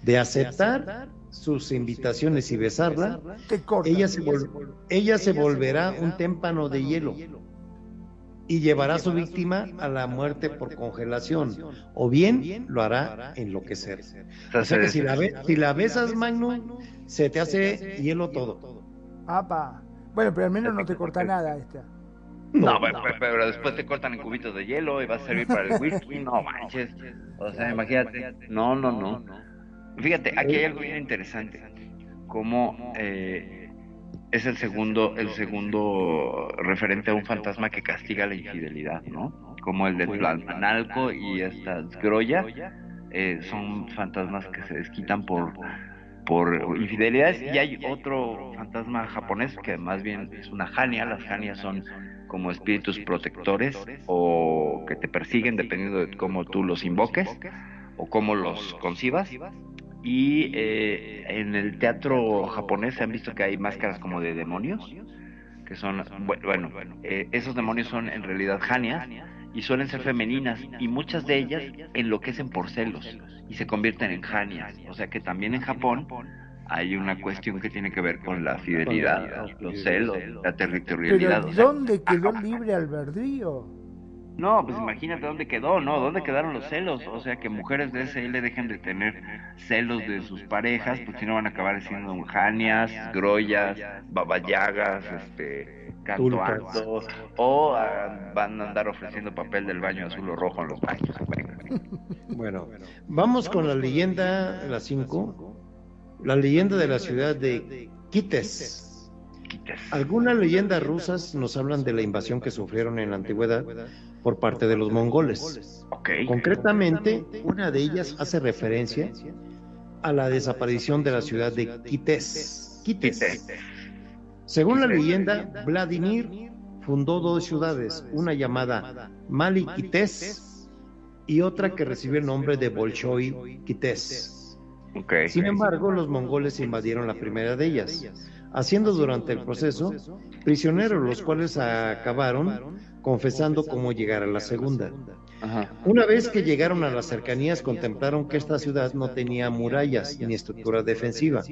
De aceptar sus invitaciones y besarla, Te corta. ella se, vol- ella se volverá un témpano de hielo. y llevará a su víctima a la muerte por congelación, o bien lo hará enloquecer. O sea que si la, ve- si la besas, Magnum, se te hace hielo todo. Apa. Bueno, pero al menos no te corta nada esta. No, pero, pero- pero después te cortan en cubitos de hielo y va a servir para el whisky. No manches. O sea, imagínate. No, no, no. Fíjate, aquí hay algo bien interesante. Como eh, es el segundo, el segundo referente a un fantasma que castiga la infidelidad, ¿no? Como el del Plasmanalco y estas Groya. eh, son fantasmas que se desquitan por por infidelidades y hay otro fantasma japonés que más bien es una jania, las janias son como espíritus protectores o que te persiguen dependiendo de cómo tú los invoques o cómo los concibas y eh, en el teatro japonés se han visto que hay máscaras como de demonios que son bu- bueno eh, esos demonios son en realidad janias y suelen ser femeninas y muchas de ellas enloquecen por celos y se convierten en janias. O sea que también en Japón hay una cuestión que tiene que ver con la fidelidad, los celos, la territorialidad. Pero ¿dónde quedó libre albedrío? No, pues imagínate dónde quedó, ¿no? ¿Dónde quedaron los celos? O sea que mujeres de ese le dejen de tener celos de sus parejas, pues si no van a acabar siendo janias, groyas, babayagas, este, cantuando, o van a andar ofreciendo papel del baño azul o rojo en los baños. Bueno, vamos con la leyenda, la 5, la leyenda de la ciudad de Kites. Algunas leyendas rusas nos hablan de la invasión que sufrieron en la antigüedad por parte de los mongoles. Concretamente, una de ellas hace referencia a la desaparición de la ciudad de Kites. Kites. Según la leyenda, Vladimir fundó dos ciudades, una llamada Malikites y otra que recibió el nombre de Bolshoi Kites. Sin embargo, los mongoles invadieron la primera de ellas, haciendo durante el proceso prisioneros, los cuales acabaron confesando cómo llegar a la segunda. Ajá. Una vez que llegaron a las cercanías, contemplaron que esta ciudad no tenía murallas ni estructura defensiva,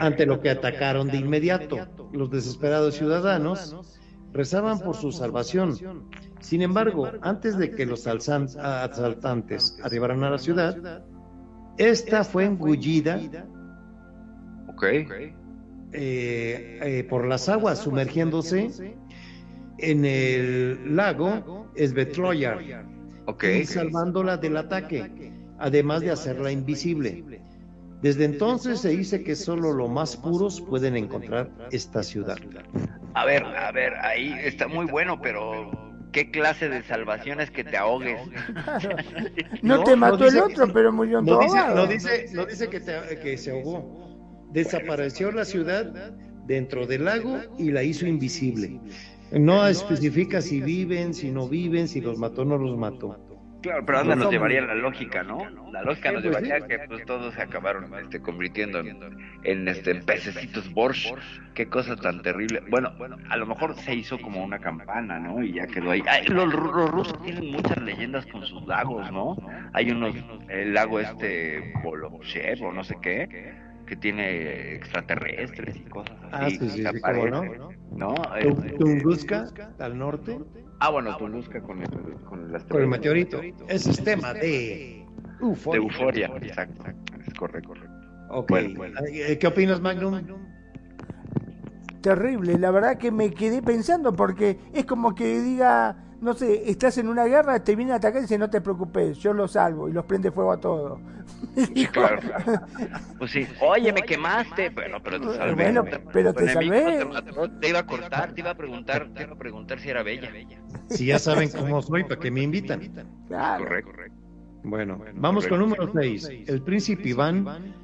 ante lo que atacaron de inmediato. Los desesperados ciudadanos rezaban por su salvación. Sin embargo, antes de que los asaltantes arribaran a la ciudad, esta fue engullida Ok. Eh, eh, por las aguas, sumergiéndose en el lago Svetloyar Ok. y salvándola del ataque, además de hacerla invisible. Desde entonces se dice que solo los más puros pueden encontrar esta ciudad. A ver, a ver, ahí está muy bueno, pero ¿qué clase de salvación es que te ahogues? No, No, te no mató dice- el otro, pero murió en No dice, no dice, no dice que, te- que se ahogó. Desapareció la ciudad dentro del lago y la hizo invisible. No especifica si viven, si no viven, si los mató o no los mató. Claro, pero ¿dónde nos llevaría la lógica, no? La lógica nos pues, llevaría que pues todos se acabaron este, convirtiendo en, en, este en pececitos borsch. Qué cosa tan terrible. Bueno, a lo mejor se hizo como una campana, ¿no? Y ya quedó ahí. Ay, los, ru- los rusos tienen muchas leyendas con sus lagos, ¿no? Hay unos, el lago este Boloshev o no sé qué, que tiene extraterrestres y cosas así. Ah, sí, sí, sí, no. ¿no? Este- Tunguska, al norte, Ah, bueno, Tunguska con el, con el, con el meteorito. Ese es tema de De euforia. euforia, exacto. Es correcto, correcto. Ok. Bueno, bueno. Eh, ¿Qué opinas, Magnum? Terrible, la verdad que me quedé pensando porque es como que diga, no sé, estás en una guerra, te vienen a atacar y dice no te preocupes, yo los salvo y los prende fuego a todos. Sí, claro, claro. Pues sí, oye, me quemaste, bueno, pero te salvé. Bueno, pero te salvé. te mató, te iba a cortar, te iba a preguntar, te iba a preguntar si era bella. Si ya saben cómo soy, ¿para qué me invitan? Claro. Correcto, correcto. Bueno, vamos con número 6. El príncipe Iván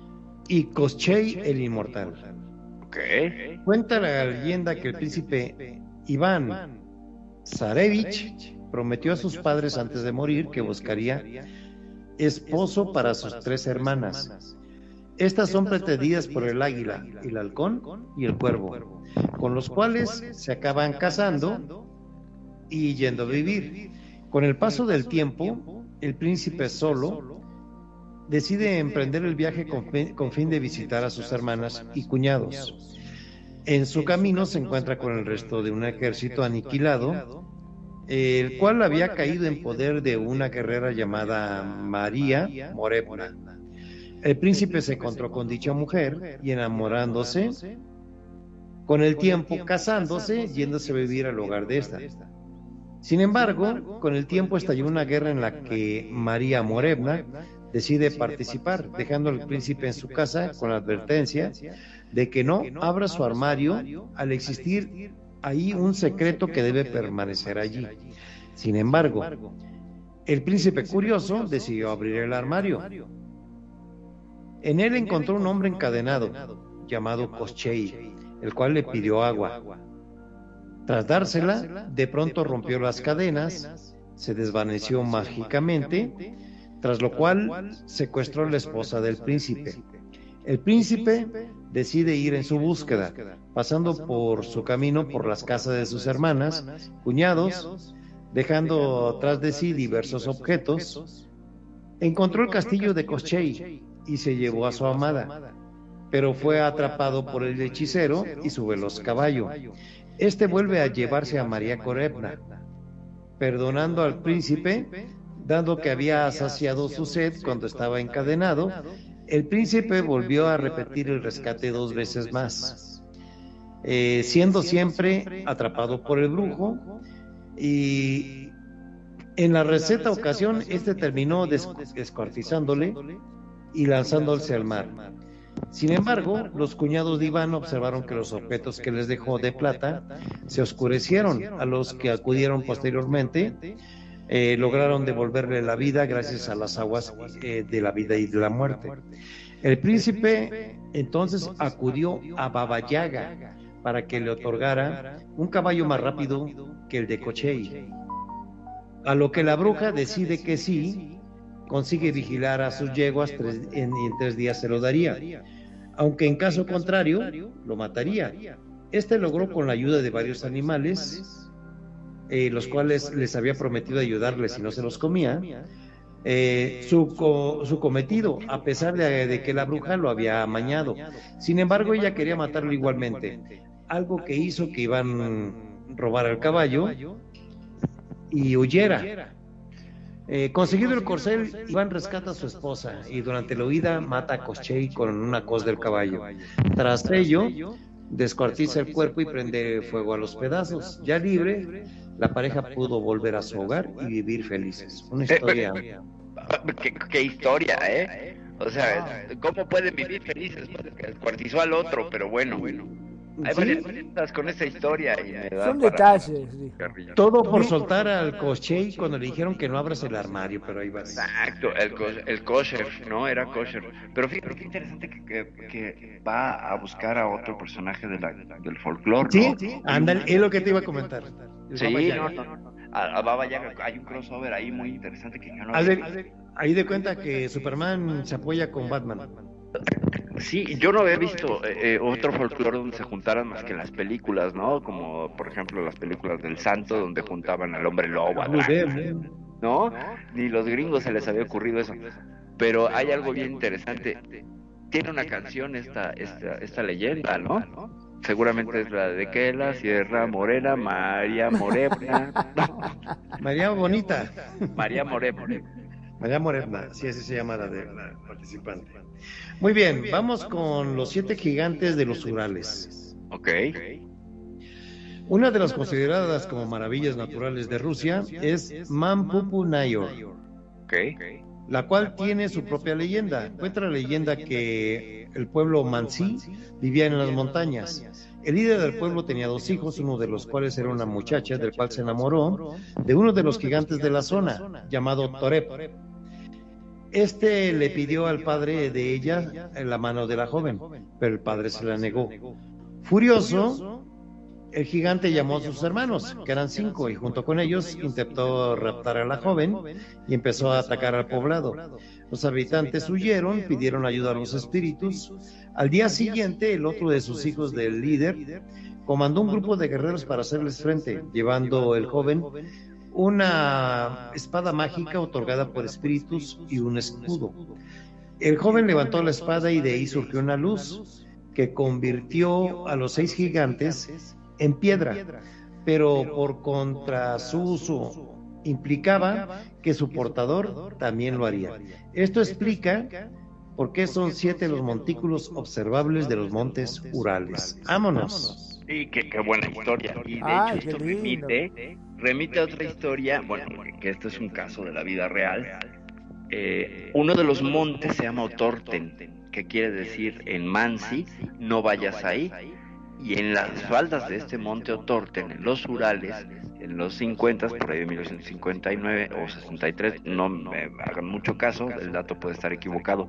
y Koschei el inmortal. Ok. Cuenta la leyenda que el príncipe Iván Zarevich prometió a sus padres antes de morir que buscaría esposo para sus tres hermanas. Estas son pretendidas por el águila, el halcón y el cuervo, con los cuales se acaban casando y yendo a vivir. Con el paso del tiempo, el príncipe solo decide emprender el viaje con, fin- con fin de visitar a sus hermanas y cuñados. En su camino se encuentra con el resto de un ejército aniquilado el cual había caído en poder de una guerrera llamada María Morevna. El príncipe se encontró con dicha mujer y enamorándose, con el tiempo casándose, yéndose a vivir al hogar de esta. Sin embargo, con el tiempo estalló una guerra en la que María Morevna decide participar, dejando al príncipe en su casa con la advertencia de que no abra su armario al existir ahí un secreto que debe permanecer allí. Sin embargo, el príncipe curioso decidió abrir el armario. En él encontró un hombre encadenado llamado Koschei, el cual le pidió agua. Tras dársela, de pronto rompió las cadenas, se desvaneció mágicamente, tras lo cual secuestró a la esposa del príncipe. El príncipe decide ir en su búsqueda, pasando por su camino por las casas de sus hermanas, cuñados, dejando atrás de sí diversos objetos. Encontró el castillo de Koschei y se llevó a su amada, pero fue atrapado por el hechicero y su veloz caballo. Este vuelve a llevarse a María Corebna, perdonando al príncipe, dado que había saciado su sed cuando estaba encadenado, el príncipe volvió a repetir el rescate dos veces más, eh, siendo siempre atrapado por el brujo. y en la receta ocasión este terminó descuartizándole y lanzándose al mar. Sin embargo, los cuñados de Iván observaron que los objetos que les dejó de plata se oscurecieron, a los que acudieron posteriormente eh, lograron devolverle la vida gracias a las aguas eh, de la vida y de la muerte. El príncipe entonces acudió a Baba Yaga para que le otorgara un caballo más rápido que el de Cochei. A lo que la bruja decide que sí, consigue vigilar a sus yeguas y en tres días se lo daría, aunque en caso contrario lo mataría. Este logró con la ayuda de varios animales eh, los cuales les había prometido ayudarles si no se los comía, eh, su, su, cometido, a pesar de, que la bruja lo había amañado. Sin embargo, ella quería matarlo igualmente, algo que hizo que iban robar el caballo y huyera. Eh, conseguido el corcel, Iván rescata a su esposa y durante la huida mata a Koschei con una cos del caballo. Tras ello, descuartiza el cuerpo y prende fuego a los pedazos. Ya libre, la pareja pudo volver a su hogar y vivir felices. Una historia. ¿Qué, historia, ¿eh? O sea, ¿cómo pueden vivir felices? Que descuartizó al otro, pero bueno. bueno. Hay varias con esa historia. Y Son detalles. Todo por soltar al Koshei cuando le dijeron que no abras el armario, pero ahí va. Exacto, el, el kosher, ¿no? Era kosher. Pero fíjate qué interesante que, que, va a buscar a otro personaje de la, del folclore. Sí, sí, ándale, es lo que te iba a comentar. Sí, no, no, no. A, Baba Yaga hay un crossover ahí muy interesante que yo no a ahí de cuenta que Superman se apoya con Batman. Sí, yo no había visto eh, eh, otro folclore donde se juntaran más que las películas, ¿no? Como por ejemplo las películas del Santo, donde juntaban al hombre lobo, ¿no? Ni los gringos se les había ocurrido eso. Pero hay algo bien interesante. Tiene una canción esta, esta, esta leyenda, ¿no? Seguramente es la de que la Sierra Morena, María Morena. María Bonita. María Morena. María Morena, sí, así se llama la de la participante. Muy bien, vamos con los siete gigantes de los Urales. Ok. Una de las consideradas como maravillas naturales de Rusia es Mampupu Nayor. La cual tiene su propia leyenda. Cuenta la leyenda que el pueblo Mansi vivía en las montañas. El líder del pueblo tenía dos hijos, uno de los cuales era una muchacha del cual se enamoró de uno de los gigantes de la zona, llamado Torep. Este le pidió al padre de ella la mano de la joven, pero el padre se la negó. Furioso, el gigante llamó a sus hermanos, que eran cinco, y junto con ellos intentó raptar a la joven y empezó a atacar al poblado. Los habitantes huyeron, pidieron ayuda a los espíritus. Al día siguiente, el otro de sus hijos del líder comandó un grupo de guerreros para hacerles frente, llevando el joven una espada mágica otorgada por espíritus y un escudo. El joven levantó la espada y de ahí surgió una luz que convirtió a los seis gigantes en piedra. pero por contra su uso implicaba que su portador también lo haría. Esto explica por qué son siete los montículos observables de los montes Urales. Vámonos. Sí, qué, qué buena historia. Y de Ay, hecho esto remite, remite a otra historia, bueno, que esto es un caso de la vida real. Eh, uno de los montes se llama Otorten, que quiere decir en Mansi, no vayas ahí. Y en las faldas de este monte Otorten, en los Urales, en los 50, por ahí de 1959 o 63, no me hagan mucho caso, el dato puede estar equivocado,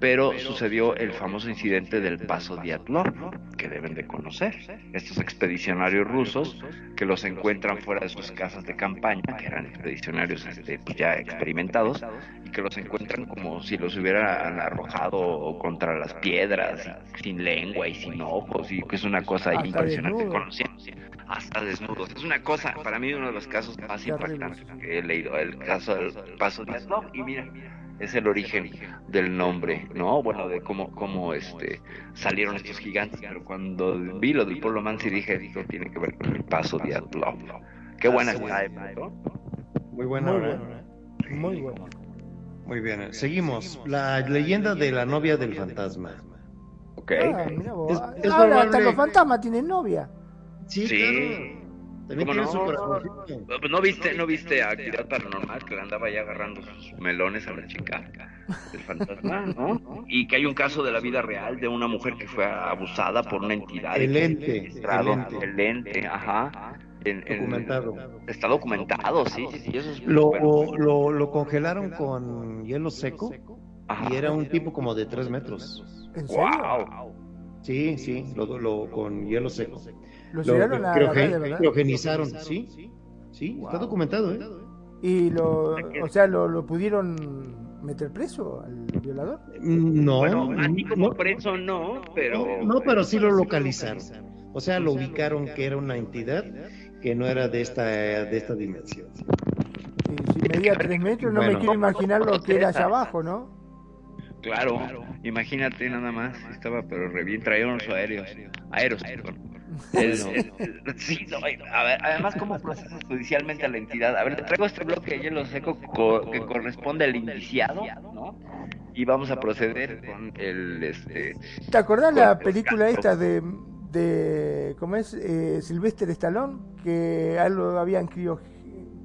pero sucedió el famoso incidente del Paso Diatlov, que deben de conocer. Estos expedicionarios rusos que los encuentran fuera de sus casas de campaña, que eran expedicionarios este, pues, ya experimentados, y que los encuentran como si los hubieran arrojado contra las piedras, y sin lengua y sin ojos, y que es una cosa Hasta impresionante. Conocían hasta desnudos. Es una cosa, para mí, uno de los casos más impactantes que he leído, el caso del Paso Diatlov, y mira, es el origen del nombre, ¿no? Bueno, de cómo, cómo este, salieron estos gigantes, pero cuando vi lo del pueblo Mansi dije, esto tiene que ver con el paso de Atlov. Qué buena está. ¿no? Muy buena. Muy. Muy bueno. Muy bien. Seguimos. La leyenda de la novia del fantasma. Ok. Ah, mira vos. Es- es Ahora hasta probable- los fantasmas tienen novia. Sí, Sí. claro. También ¿Cómo tiene no? su corazoncito. Pues, ¿No viste, no viste actividad paranormal que le andaba ya agarrando sus melones a la chica del fantasma, ¿no? Y que hay un caso de la vida real de una mujer que fue abusada por una entidad. El ente, el ente. El ente, ajá. En- en- Documentado. Está documentado, sí, sí, sí, eso es Lo, lo, lo congelaron con hielo seco Ajá. y era un tipo como de tres metros. ¿En serio? Wow. Sí, sí, lo, lo- con hielo seco. Lo Lo llevaron a la calle, ¿verdad? criogenizaron, sí. Sí, está Wow. documentado, ¿eh? Y lo, o sea, lo, lo pudieron meter preso al violador. No, Bueno, así como no, preso no, pero... no, pero sí lo localizaron. O sea, lo ubicaron que era una entidad que no era de esta, de esta dimensión. Y si medía tres metros, no me Bueno. quiero imaginar lo que era allá abajo, ¿no? Claro, imagínate nada más, estaba pero re bien, traía unos aéreos, aeros, perdón. Es- es- sí, no, a ver, además, ¿cómo procesas judicialmente a la entidad? A ver, te traigo este bloque de hielo seco co- que corresponde al indiciado, ¿no? Y vamos a proceder con el, este, ¿Te acordás la película esta de, de ¿cómo es? Eh, Sylvester Stallone, que a él lo habían crio...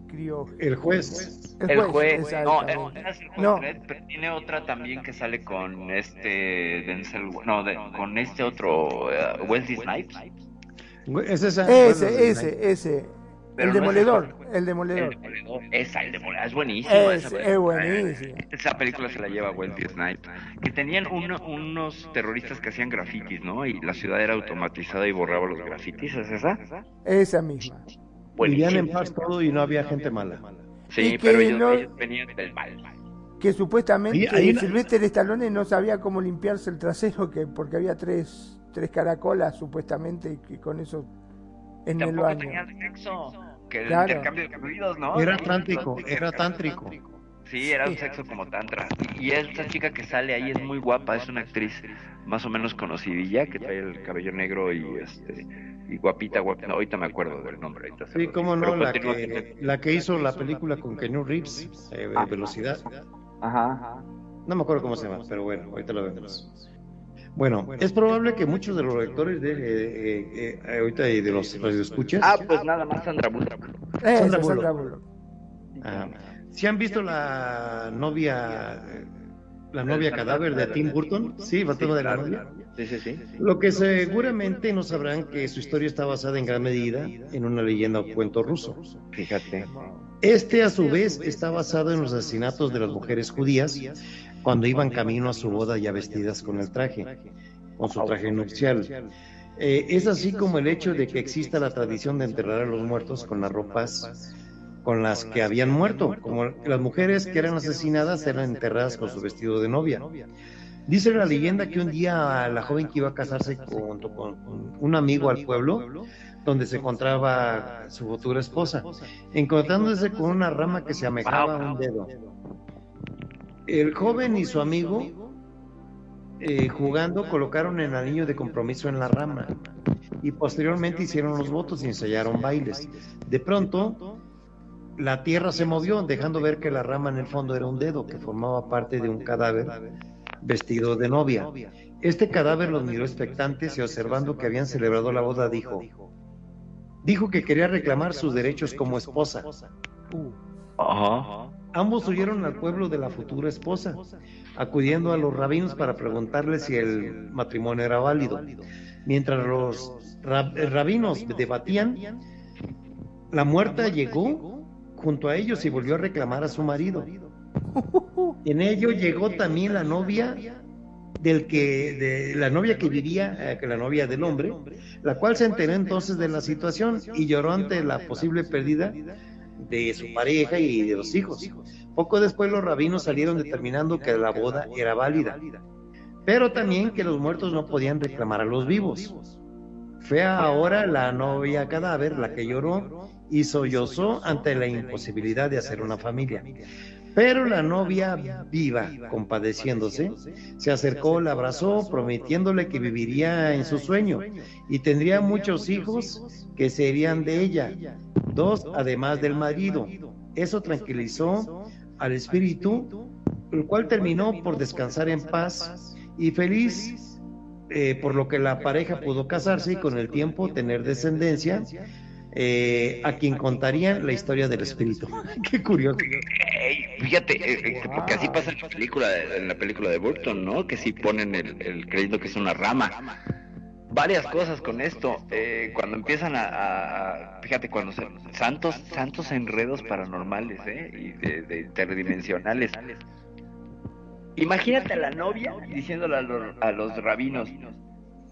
crio El juez. el juez, no, el juez No. Dredd, pero tiene otra también que sale con este Denzel, no, de- con este otro, eh, Wesley Snipes. Es. Ese, ese, ese. Pero el no es demoledor, el- el demoledor. El demoledor. Esa, el demoledor. Es buenísima. Es- esa es película. buenísima. Esa película se la lleva Wesley Snipes. Que tenían uno- unos terroristas que hacían grafitis, ¿no? Y la ciudad era automatizada y borraba los grafitis. ¿Es esa? Esa misma. Vivían en paz todo y no había gente mala. Sí, Y que pero ellos, no- ellos venían del mal. Que supuestamente ahí- Sylvester Stallone no sabía cómo limpiarse el trasero, que porque había tres, tres caracolas supuestamente y que con eso en el baño. tenían sexo. Que el Claro. intercambio de fluidos, ¿no? Era tántrico, era tántrico. Sí, era un sexo como tantra. Y, esta chica que sale ahí es muy guapa, es una actriz más o menos conocidilla, que trae el cabello negro y este y guapita, guapita. Ahorita me acuerdo del nombre. ahorita Sí, cómo no, la que, la que hizo la película con Keanu Reeves, eh, Ah. Velocidad. Ajá. No me acuerdo cómo se llama, pero bueno, ahorita lo vemos. Bueno, es probable que muchos de los lectores de, eh, eh, eh, ahorita y de los radioescuchas Ah, pues nada más Sandra Bullock. Sandra Sandra Bullock. Bullock. ah, si han visto la novia, eh, la novia cadáver de Tim Burton, sí, Fantasma de la novia. Sí, sí, sí. Lo que seguramente no sabrán que su historia está basada en gran medida en una leyenda o cuento ruso. Fíjate. Este, a su vez, está basado en los asesinatos de las mujeres judías cuando iban camino a su boda ya vestidas con el traje, con su traje nupcial. Eh, es así como el hecho de que exista la tradición de enterrar a los muertos con las ropas con las que habían muerto, como las mujeres que eran asesinadas eran enterradas con su vestido de novia. Dice la leyenda que un día la joven que iba a casarse junto con un amigo al pueblo, donde se encontraba su futura esposa, encontrándose con una rama que se amejaba a un dedo. El joven y su amigo eh, jugando, colocaron el anillo de compromiso en la rama y posteriormente hicieron los votos y ensayaron bailes. De pronto, la tierra se movió, dejando ver que la rama en el fondo era un dedo que formaba parte de un cadáver vestido de novia. Este cadáver los miró expectantes y observando que habían celebrado la boda dijo, dijo que quería reclamar sus derechos como esposa. Ajá. Ambos huyeron al pueblo de la futura esposa, acudiendo a los rabinos para preguntarles si el matrimonio era válido. Mientras los eh, rabinos debatían, la muerta llegó junto a ellos y volvió a reclamar a su marido. En ello llegó también la novia del que de la novia que vivía, eh, la novia del hombre, la cual se enteró entonces de la situación y lloró ante la posible pérdida de su pareja y de los hijos. Poco después los rabinos salieron determinando que la boda era válida, pero también que los muertos no podían reclamar a los vivos. Fue ahora la novia cadáver la que lloró y sollozó ante la imposibilidad de hacer una familia. Pero la novia viva, compadeciéndose, se acercó, la abrazó, prometiéndole que viviría en su sueño y tendría muchos hijos que serían de ella, dos además del marido. Eso tranquilizó al espíritu, el cual terminó por descansar en paz y feliz, eh, por lo que la pareja pudo casarse y con el tiempo tener descendencia, eh, a quien contarían la historia del espíritu. Qué curioso. Fíjate, eh, eh, que porque así pasa en la película, en la película de Burton, ¿no? Que sí ponen el, el creyendo que es una rama. Varias cosas con esto. eh, cuando empiezan a, a- a- fíjate, cuando se, santos, santos enredos paranormales, ¿eh? Y de, de interdimensionales. Imagínate a la novia diciéndole a los, a los rabinos.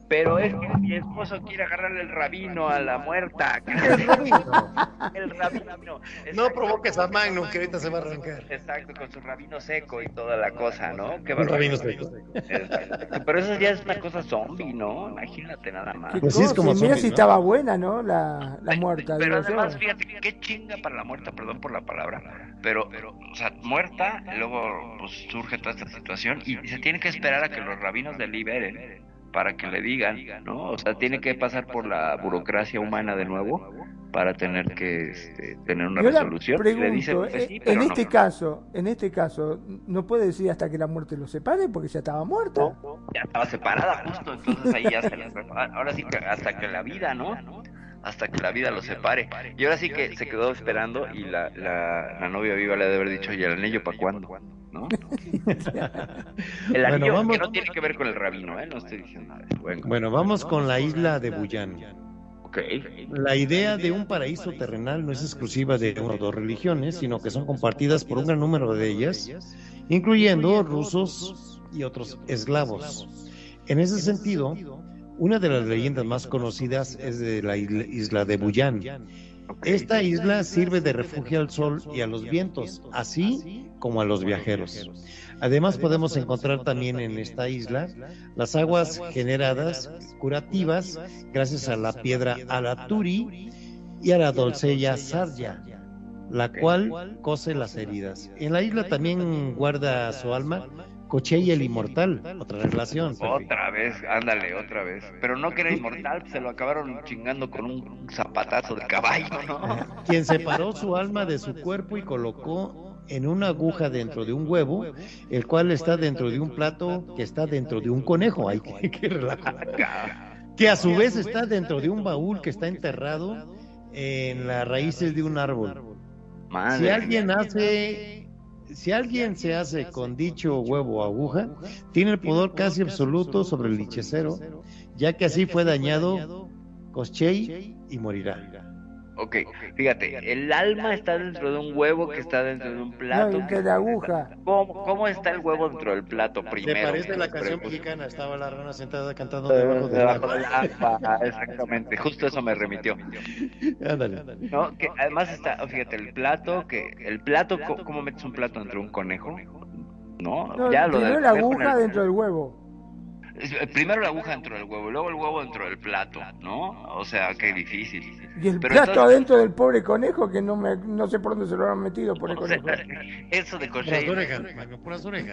Pero es que mi esposo quiere agarrarle el rabino a la muerta. El rabino. No Exacto. provoques a Magnum, que ahorita se va a arrancar. Exacto, con su rabino seco y toda la cosa, ¿no? Un rabino seco. Exacto. Pero eso ya es una cosa zombie, ¿no? Imagínate nada más. Pues sí, es como y mira zombie, si ¿no? estaba buena, ¿no? La, la muerta. Pero además, fíjate, qué chinga para la muerta, perdón por la palabra. Pero, pero, o sea, muerta, luego pues surge toda esta situación y se tiene que esperar a que los rabinos deliberen para que le digan, ¿no? O sea, tiene que pasar por la burocracia humana de nuevo para tener que este, tener una Yo la resolución. Pregunto, le dicen, pues, eh, sí, en no. este caso, en este caso, no puede decir hasta que la muerte lo separe porque ya estaba muerta. ya estaba separada justo, entonces ahí ya se les ahora sí que hasta que la vida, ¿no? Hasta que la vida los separe. Y ahora sí que se quedó esperando y la, la, la novia viva le ha de haber dicho, ¿y el anillo para cuándo? ¿No? El Bueno, anillo vamos- que no tiene que ver con el rabino, ¿eh? No estoy diciendo nada. Bueno, Bueno, vamos con la isla de Buyán. La idea de un paraíso terrenal no es exclusiva de una o dos religiones, sino que son compartidas por un gran número de ellas, incluyendo rusos y otros eslavos. En ese sentido, una de las leyendas más conocidas es de la isla- isla de Buyán. Esta isla sirve de refugio al sol y a los vientos, así como a los viajeros. Además podemos encontrar también en esta isla las aguas generadas curativas gracias a la piedra alaturi y a la doncella sarya, la cual cose las heridas. En la isla también guarda su alma Cochey el inmortal, otra relación. Otra vez, ándale, otra vez. Pero no que era inmortal, se lo acabaron chingando con un zapatazo de caballo, ¿no? quien separó su alma de su cuerpo y colocó en una aguja dentro de un huevo, el cual está dentro de un plato que está dentro de un conejo. Ay, qué, qué relajo. Que a su vez está dentro de un baúl que está enterrado en las raíces de un árbol. Madre Si alguien hace, si alguien se hace con dicho huevo o aguja, tiene el poder casi absoluto sobre el hechicero, ya que así fue dañado Koschei y morirá. Ok, fíjate, el alma está dentro de un huevo que está dentro de un plato. No, y que la aguja. ¿Cómo, cómo está el huevo dentro del plato ¿Te primero? parece la canción mexicana? Estaba la rana sentada cantando debajo del Debajo agua. exactamente, justo eso me remitió. Ándale. ¿No? Que además está, fíjate, el plato, que el plato, ¿cómo metes un plato dentro de un conejo? ¿No? No, ya lo del la aguja dentro del huevo. Eh, Primero la aguja dentro del huevo, luego el huevo dentro del plato, ¿no? O sea, qué difícil. Y el Pero plato entonces- adentro del pobre conejo que no me no sé por dónde se lo han metido por el conejo. eso de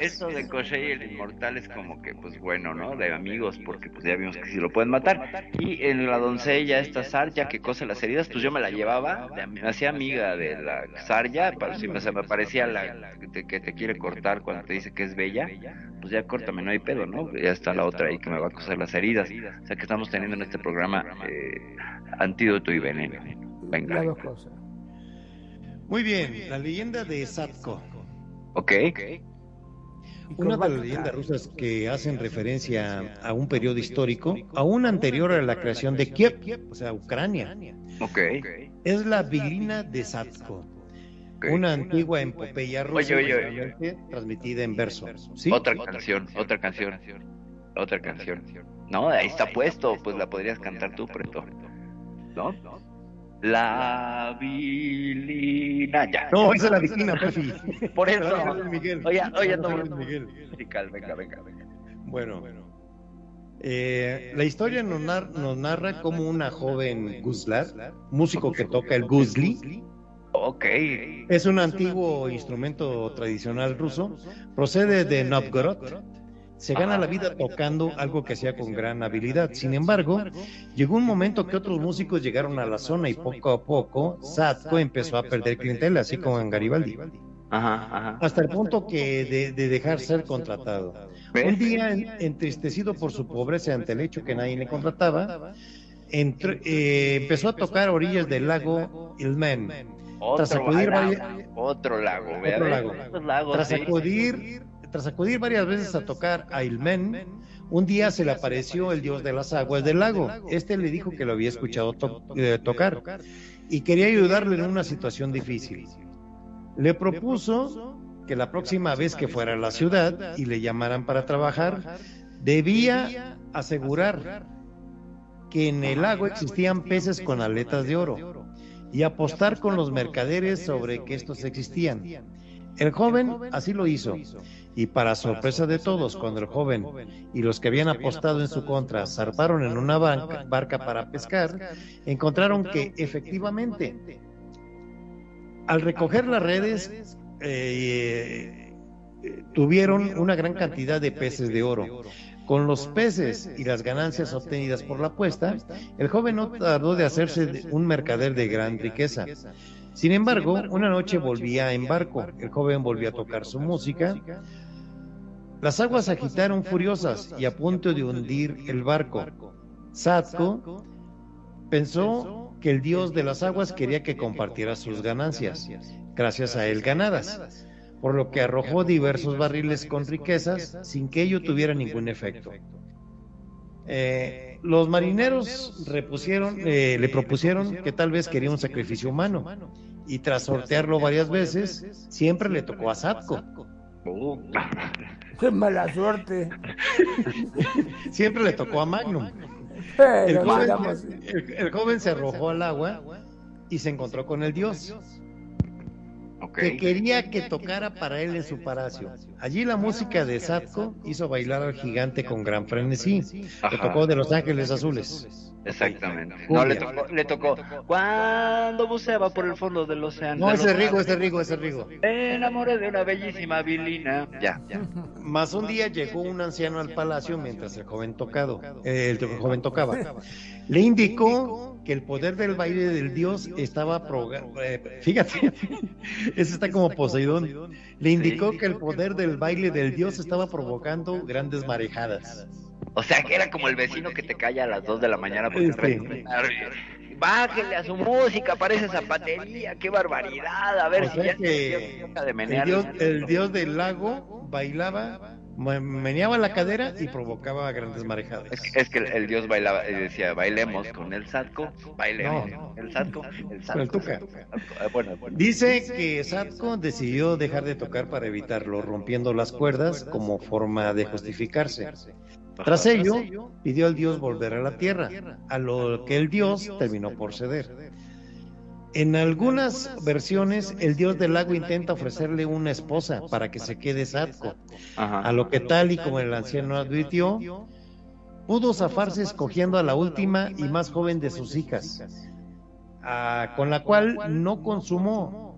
eso de Koshei el inmortal es como que, pues bueno, ¿no? De amigos, porque pues ya vimos que sí lo pueden matar. Y en la doncella, esta Sarja que cose las heridas, pues yo me la llevaba, me hacía amiga de la Sarja, para si me, se me parecía la que te, que te quiere cortar cuando te dice que es bella, pues ya córtame, no hay pedo, ¿no? Ya está la otra ahí que me va a coser las heridas. O sea que estamos teniendo en este programa eh, antídoto y veneno. Venga. Las dos cosas. Muy bien, la leyenda de Satko. Ok. Y Una de las leyendas rusas que hacen referencia a un periodo histórico, aún anterior a la creación de Kiev, o sea, Ucrania, Ok. es la Vilina de Satko, ok. una antigua epopeya rusa Oye, oye, oye. transmitida en verso. ¿sí? Otra canción, otra canción, otra canción. No, ahí está puesto, pues la podrías cantar tú, Preto. ¿No? La vilina, ya. No, esa es la Vilina, Pefi. Por eso. Oye, oye, musical, venga, venga, venga. Bueno, eh, la historia nos, nar- nos narra como una joven guslar, músico que toca el guzli, Ok. es un antiguo instrumento tradicional ruso, procede de Novgorod, se gana la vida tocando algo que hacía con gran habilidad. Sin embargo, llegó un momento que otros músicos llegaron a la zona y poco a poco Satko empezó a perder clientela, así como en Garibaldi, Ajá, ajá. hasta el punto que de, de dejar ser contratado. ¿Ves? Un día, en- entristecido por su pobreza ante el hecho que nadie le contrataba, entró- eh, empezó a tocar a orillas del lago Ilmen. Tras Otro, acudir lago, varias- otro lago, Otro Tras acudir, tras acudir varias veces a tocar a Ilmen, un día se le apareció el dios de las aguas del lago. Este le dijo que lo había escuchado eh, tocar y quería ayudarle en una situación difícil. Le propuso que la próxima vez que fuera a la ciudad y le llamaran para trabajar, debía asegurar que en el lago existían peces con aletas de oro y apostar con los mercaderes sobre que estos existían. El joven así lo hizo, y para sorpresa de todos, cuando el joven y los que habían apostado en su contra zarparon en una banca- barca para pescar, encontraron que efectivamente, al recoger las redes, eh, tuvieron una gran cantidad de peces de oro. Con los peces y las ganancias obtenidas por la apuesta, el joven no tardó de hacerse un mercader de gran riqueza. Sin embargo, una noche volvía en barco. El joven volvió a tocar su música. Las aguas agitaron furiosas y a punto de hundir el barco. Satko pensó que el dios de las aguas quería que compartiera sus ganancias, gracias a él ganadas, por lo que arrojó diversos barriles con riquezas sin que ello tuviera ningún efecto. Eh, los marineros eh, le propusieron que tal vez quería un sacrificio humano y tras sortearlo varias veces, siempre le tocó a Satko. Qué mala suerte. Siempre le tocó a Magnum. El joven, digamos, el- el joven se arrojó al agua y se encontró con el dios, que quería que tocara para él en su palacio. Allí la música de Satko hizo bailar al gigante con gran frenesí. Le tocó de Los Ángeles Azules. Exactamente. No, le tocó, le tocó. Cuando buceaba por el fondo del océano. No, ese Rigo, ese Rigo, ese Rigo. Me enamoré de una bellísima vilina. Ya, ya. Más un día llegó un anciano al palacio mientras el joven tocado, eh, el joven tocaba. Le indicó que el poder del baile del dios estaba proga- eh, fíjate, ese está como Poseidón. Le indicó que el poder del baile del dios estaba provocando grandes marejadas. O sea, que era como el vecino que te calla a las 2 de la mañana porque trae- Bájele a su música, parece zapatería, qué barbaridad. A ver O si sea ya que de el dios, el dios del lago bailaba, me- meneaba la cadera y provocaba grandes marejadas. Es que, es que el, el dios bailaba y decía, bailemos con el satco, bailemos No. el satco, el satco. Con el tuca. Ah, Bueno, bueno. Dice que Satko decidió dejar de tocar para evitarlo, rompiendo las cuerdas como forma de justificarse. Tras ello, pidió al dios volver a la tierra, a lo que el dios terminó por ceder. En algunas versiones, el dios del lago intenta ofrecerle una esposa para que se quede Satko, Ajá. a lo que tal y como el anciano advirtió, pudo zafarse escogiendo a la última y más joven de sus hijas. con la cual no consumó.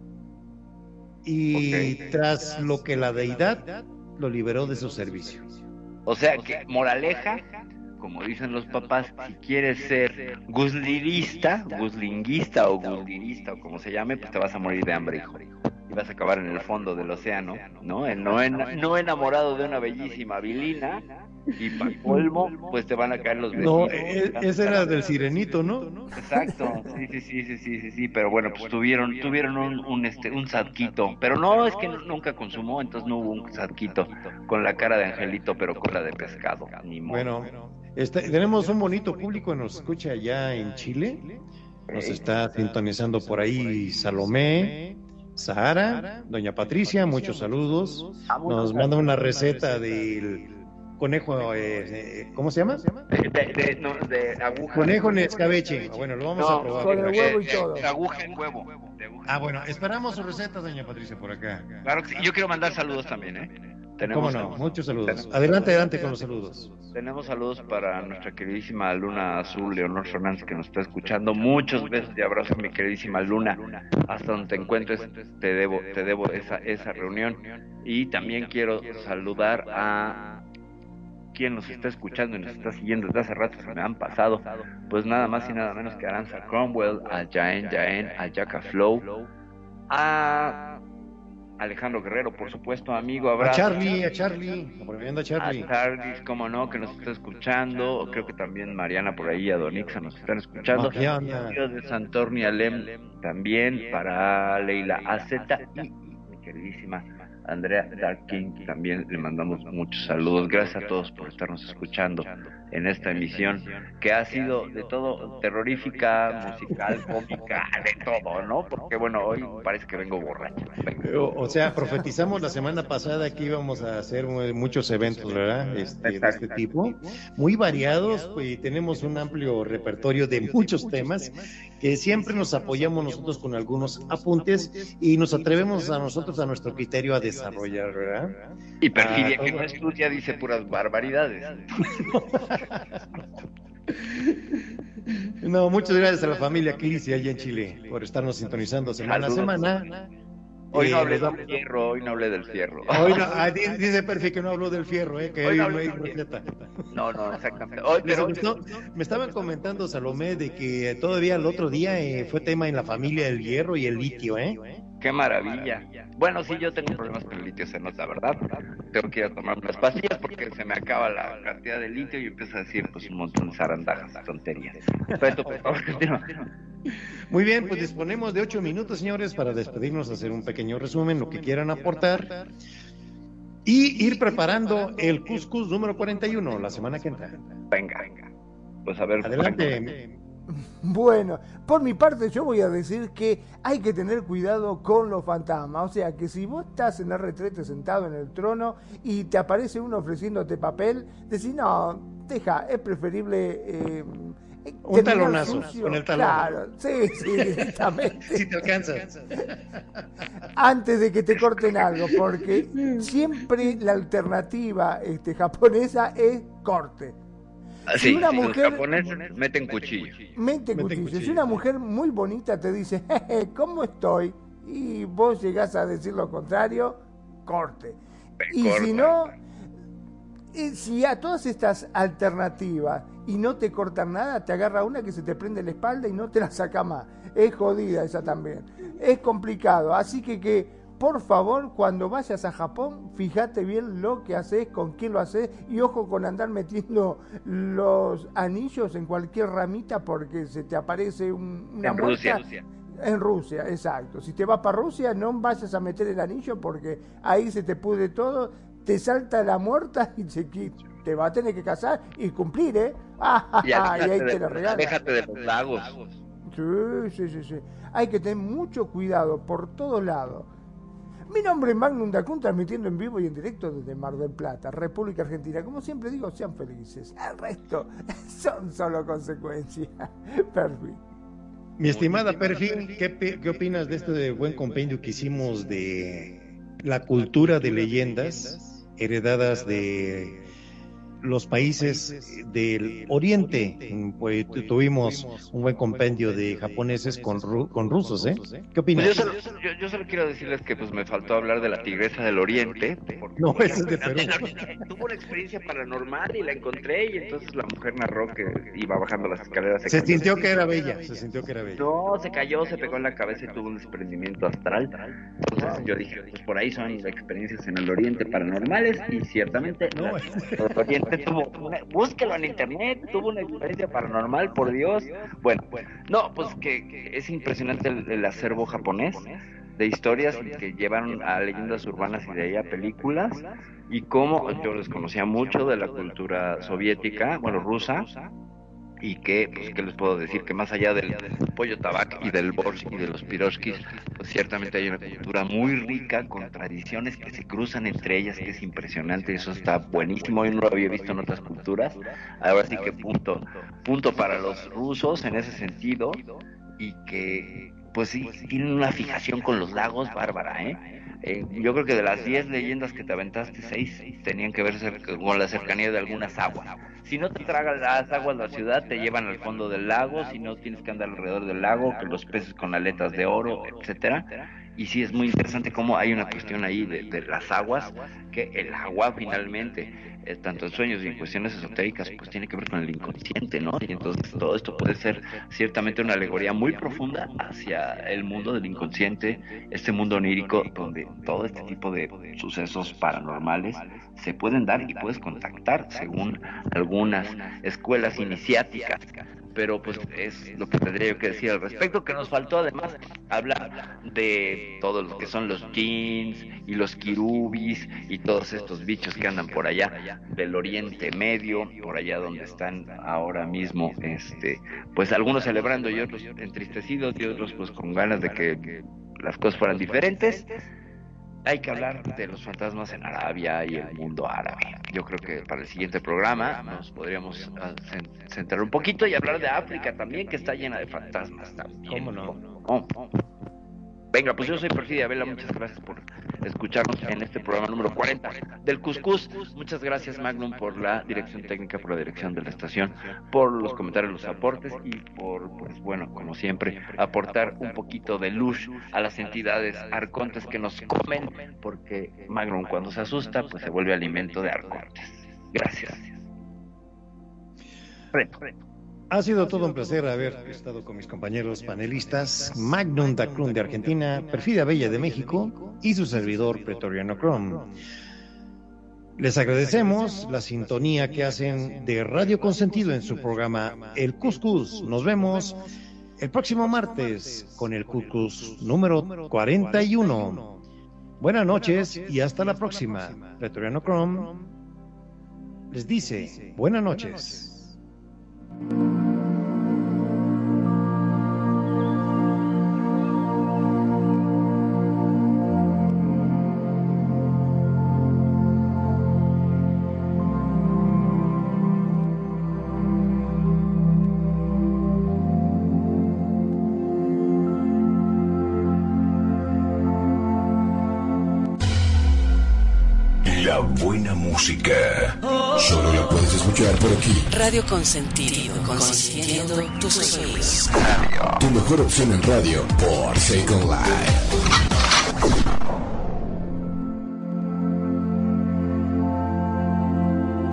Y tras lo que la deidad lo liberó de su servicio. O sea que, moraleja, como dicen los papás, si quieres ser guslirista, guslinguista o guslirista o como se llame, pues te vas a morir de hambre, hijo. Y vas a acabar en el fondo del océano, ¿no? En- no, en- no enamorado de una bellísima vilina. Y para colmo, pues te van a caer los No, vecinos. e- ese era del sirenito, ¿no? Exacto, sí, sí, sí, sí, sí, sí, sí, pero bueno, pues tuvieron, tuvieron un, un, este, un sadquito, pero no, es que nunca consumó, entonces no hubo un sadquito con la cara de angelito, pero con la de pescado, ni modo. Bueno, este, tenemos un bonito público que nos escucha allá en Chile. Nos está sintonizando por ahí Salomé, Sahara, Doña Patricia, muchos saludos. Nos manda una receta del conejo, eh, eh, ¿cómo se llama? de, de, de- no, de aguja. Conejo en escabeche. Bueno, lo vamos a probar. con el huevo y todo. de aguja en huevo. Ah, bueno, esperamos su receta, Doña Patricia, por acá. Claro que sí, yo quiero mandar saludos también, ¿eh? ¿Cómo no? saludos. Muchos saludos. Tenemos- Adelante, adelante con los saludos. Tenemos saludos para nuestra queridísima Luna Azul, Leonor Fernández, que nos está escuchando. Muchos besos y abrazos, mi queridísima Luna. Hasta donde te encuentres, te debo, te debo esa, esa reunión. Y también quiero saludar a quien nos está escuchando y nos está siguiendo desde hace rato, se me han pasado. Pues nada más y nada menos que Aranza Cromwell, a Jaén Jaén, a Yaka Flow, a Alejandro Guerrero, por supuesto, amigo, A abrazo. Charlie, a Charlie, a Charlie. A Tardis, como no, que nos está escuchando. Creo que también Mariana por ahí, a Donixa nos están escuchando. Tío de Santorni Alem también, para Leila AZ y mi queridísima Andrea Dark King, también le mandamos muchos saludos. Gracias a todos por estarnos escuchando en esta emisión que ha sido de todo terrorífica, musical, cómica, de todo, ¿no? Porque bueno, hoy parece que vengo borracho. O, o sea, profetizamos la semana pasada que íbamos a hacer mu- muchos eventos, ¿verdad? Este, de este tipo, muy variados, pues, y tenemos un amplio repertorio de muchos temas que siempre nos apoyamos nosotros con algunos apuntes y nos atrevemos a nosotros a nuestro criterio a desarrollar, ¿verdad? Y Perfidia, Ah, que no estudia, dice puras barbaridades. No, muchas gracias a la familia Clisi allá en Chile por estarnos sintonizando semana a semana. Hoy no Eh, hablé del fierro, hoy no hablé del fierro. Hoy no, ah, di- dice Perfi que no habló del fierro, eh, que Hoy hoy no hay del receta. No, no, exactamente. Hoy. Me estaban comentando, Salomé, de que todavía el otro día eh, fue tema en la familia el hierro y el litio, ¿eh? Qué maravilla. Bueno, sí, yo tengo problemas con el litio, se nota, ¿verdad? Tengo que ir a tomar unas pastillas porque se me acaba la cantidad de litio y empiezo a decir pues un montón de zarandajas, tonterías. Beto, por favor, continúa. Muy bien, pues disponemos de ocho minutos, señores, para despedirnos, hacer un pequeño resumen, lo que quieran aportar. Y ir preparando el Cuscus número 41 la semana que entra. Venga, venga. Pues a ver. Adelante. Bueno, por mi parte yo voy a decir que hay que tener cuidado con los fantasmas. O sea, que si vos estás en el retrete sentado en el trono y te aparece uno ofreciéndote papel, decís, no, deja, es preferible... eh, Un terminar talonazo, con el talón. Claro, sí, sí, directamente. Si te alcanzas. antes de que te corten algo, porque siempre la alternativa este, japonesa es corte. Sí, Si una sí, mujer- los japoneses meten cuchillo. Cuchillo. cuchillo. Si una mujer muy bonita te dice, "Jeje, ¿cómo estoy? Y vos llegás a decir lo contrario, corte. Y corta. si no, eh, si a todas estas alternativas y no te cortan nada, te agarra una que se te prende la espalda y no te la saca más. Es jodida esa también. Es complicado. Así que que, por favor, cuando vayas a Japón, fíjate bien lo que haces, con quién lo haces y ojo con andar metiendo los anillos en cualquier ramita porque se te aparece un- una En Rusia. En Rusia, exacto. Si te vas para Rusia, no vayas a meter el anillo porque ahí se te pudre todo, te salta la muerta y te, qui- te va a tener que casar y cumplir, ¿eh? Ah, Y y ahí te lo regalan. aléjate de los lagos. Sí, sí, sí, sí. Hay que tener mucho cuidado por todos lados. Mi nombre es Magnum Dacun, transmitiendo en vivo y en directo desde Mar del Plata, República Argentina. Como siempre digo, sean felices. El resto son solo consecuencias. Perfecto. Mi estimada Perfi, ¿qué, ¿qué opinas de este buen compendio que hicimos de la cultura de leyendas heredadas de los países del Oriente. Pues tuvimos un buen compendio de japoneses con, con rusos, ¿eh? ¿Qué opinas? Pues yo, solo, quiero decirles que pues me faltó hablar de la tigresa del Oriente. No, esa es de Perú. Tuvo una experiencia paranormal y la encontré y entonces la mujer narró que iba bajando las escaleras. Se, sintió que era bella, se sintió que era bella. No, se cayó, se pegó en la cabeza y tuvo un desprendimiento astral. Entonces yo dije, pues por ahí son experiencias en el Oriente paranormales y ciertamente no. El Oriente tuvo búsquelo en internet, tuvo una experiencia paranormal, por Dios. Bueno, no, pues que, es impresionante el, acervo japonés de historias que llevan a leyendas urbanas y de ahí a películas y cómo yo les conocía mucho de la cultura soviética, bueno, rusa, y que, pues, ¿qué les puedo decir? Que más allá del pollo tabac y del borsch y de los piroshkis, pues ciertamente hay una cultura muy rica con tradiciones que se cruzan entre ellas, que es impresionante, eso está buenísimo, yo no lo había visto en otras culturas, ahora sí que punto, punto para los rusos en ese sentido, y que, pues sí, tienen una fijación con los lagos bárbara, ¿eh? Eh, yo creo que de las 10 leyendas que te aventaste, 6 tenían que ver con la cercanía de algunas aguas. Si no te tragan las aguas la ciudad, te llevan al fondo del lago, si no tienes que andar alrededor del lago, que los peces con aletas de oro, etcétera. Y sí es muy interesante cómo hay una cuestión ahí de, de las aguas, que el agua finalmente eh, tanto en sueños y en cuestiones esotéricas, pues tiene que ver con el inconsciente, ¿no? Y entonces todo esto puede ser ciertamente una alegoría muy profunda hacia el mundo del inconsciente, este mundo onírico donde todo este tipo de sucesos paranormales se pueden dar y puedes contactar según algunas escuelas iniciáticas pero pues es lo que tendría yo que decir al respecto, que nos faltó además hablar de todo lo que son los jeans y los kirubis y todos estos bichos que andan por allá del Oriente Medio, por allá donde están ahora mismo, este, pues algunos celebrando y otros entristecidos y otros pues con ganas de que las cosas fueran diferentes hay que hablar de los fantasmas en Arabia y el mundo árabe. Yo creo que para el siguiente programa nos podríamos ah, centrar un poquito y hablar de África también, que está llena de fantasmas también. ¿Cómo no? Venga, pues yo soy Perfidia Vela, muchas gracias por escucharnos en este programa número 40 del Cuscus. Muchas gracias Magnum por la dirección técnica, por la dirección de la estación, por los comentarios, los aportes y por, pues bueno, como siempre, aportar un poquito de luz a las entidades arcontes que nos comen, porque Magnum cuando se asusta, pues se vuelve alimento de arcontes. Gracias. Ha sido todo un placer haber estado con mis compañeros panelistas, Magnum Dacrun de Argentina, Perfidia Bella de México y su servidor Pretoriano Chrome. Les agradecemos la sintonía que hacen de Radio Consentido en su programa El Cuscus. Nos vemos el próximo martes con el Cuscus número 41. Buenas noches y hasta la próxima. Pretoriano Chrome les dice buenas noches. Música. Solo la puedes escuchar por aquí. Radio Consentido, consintiendo tus sueños. Tu mejor opción en radio por Second Life.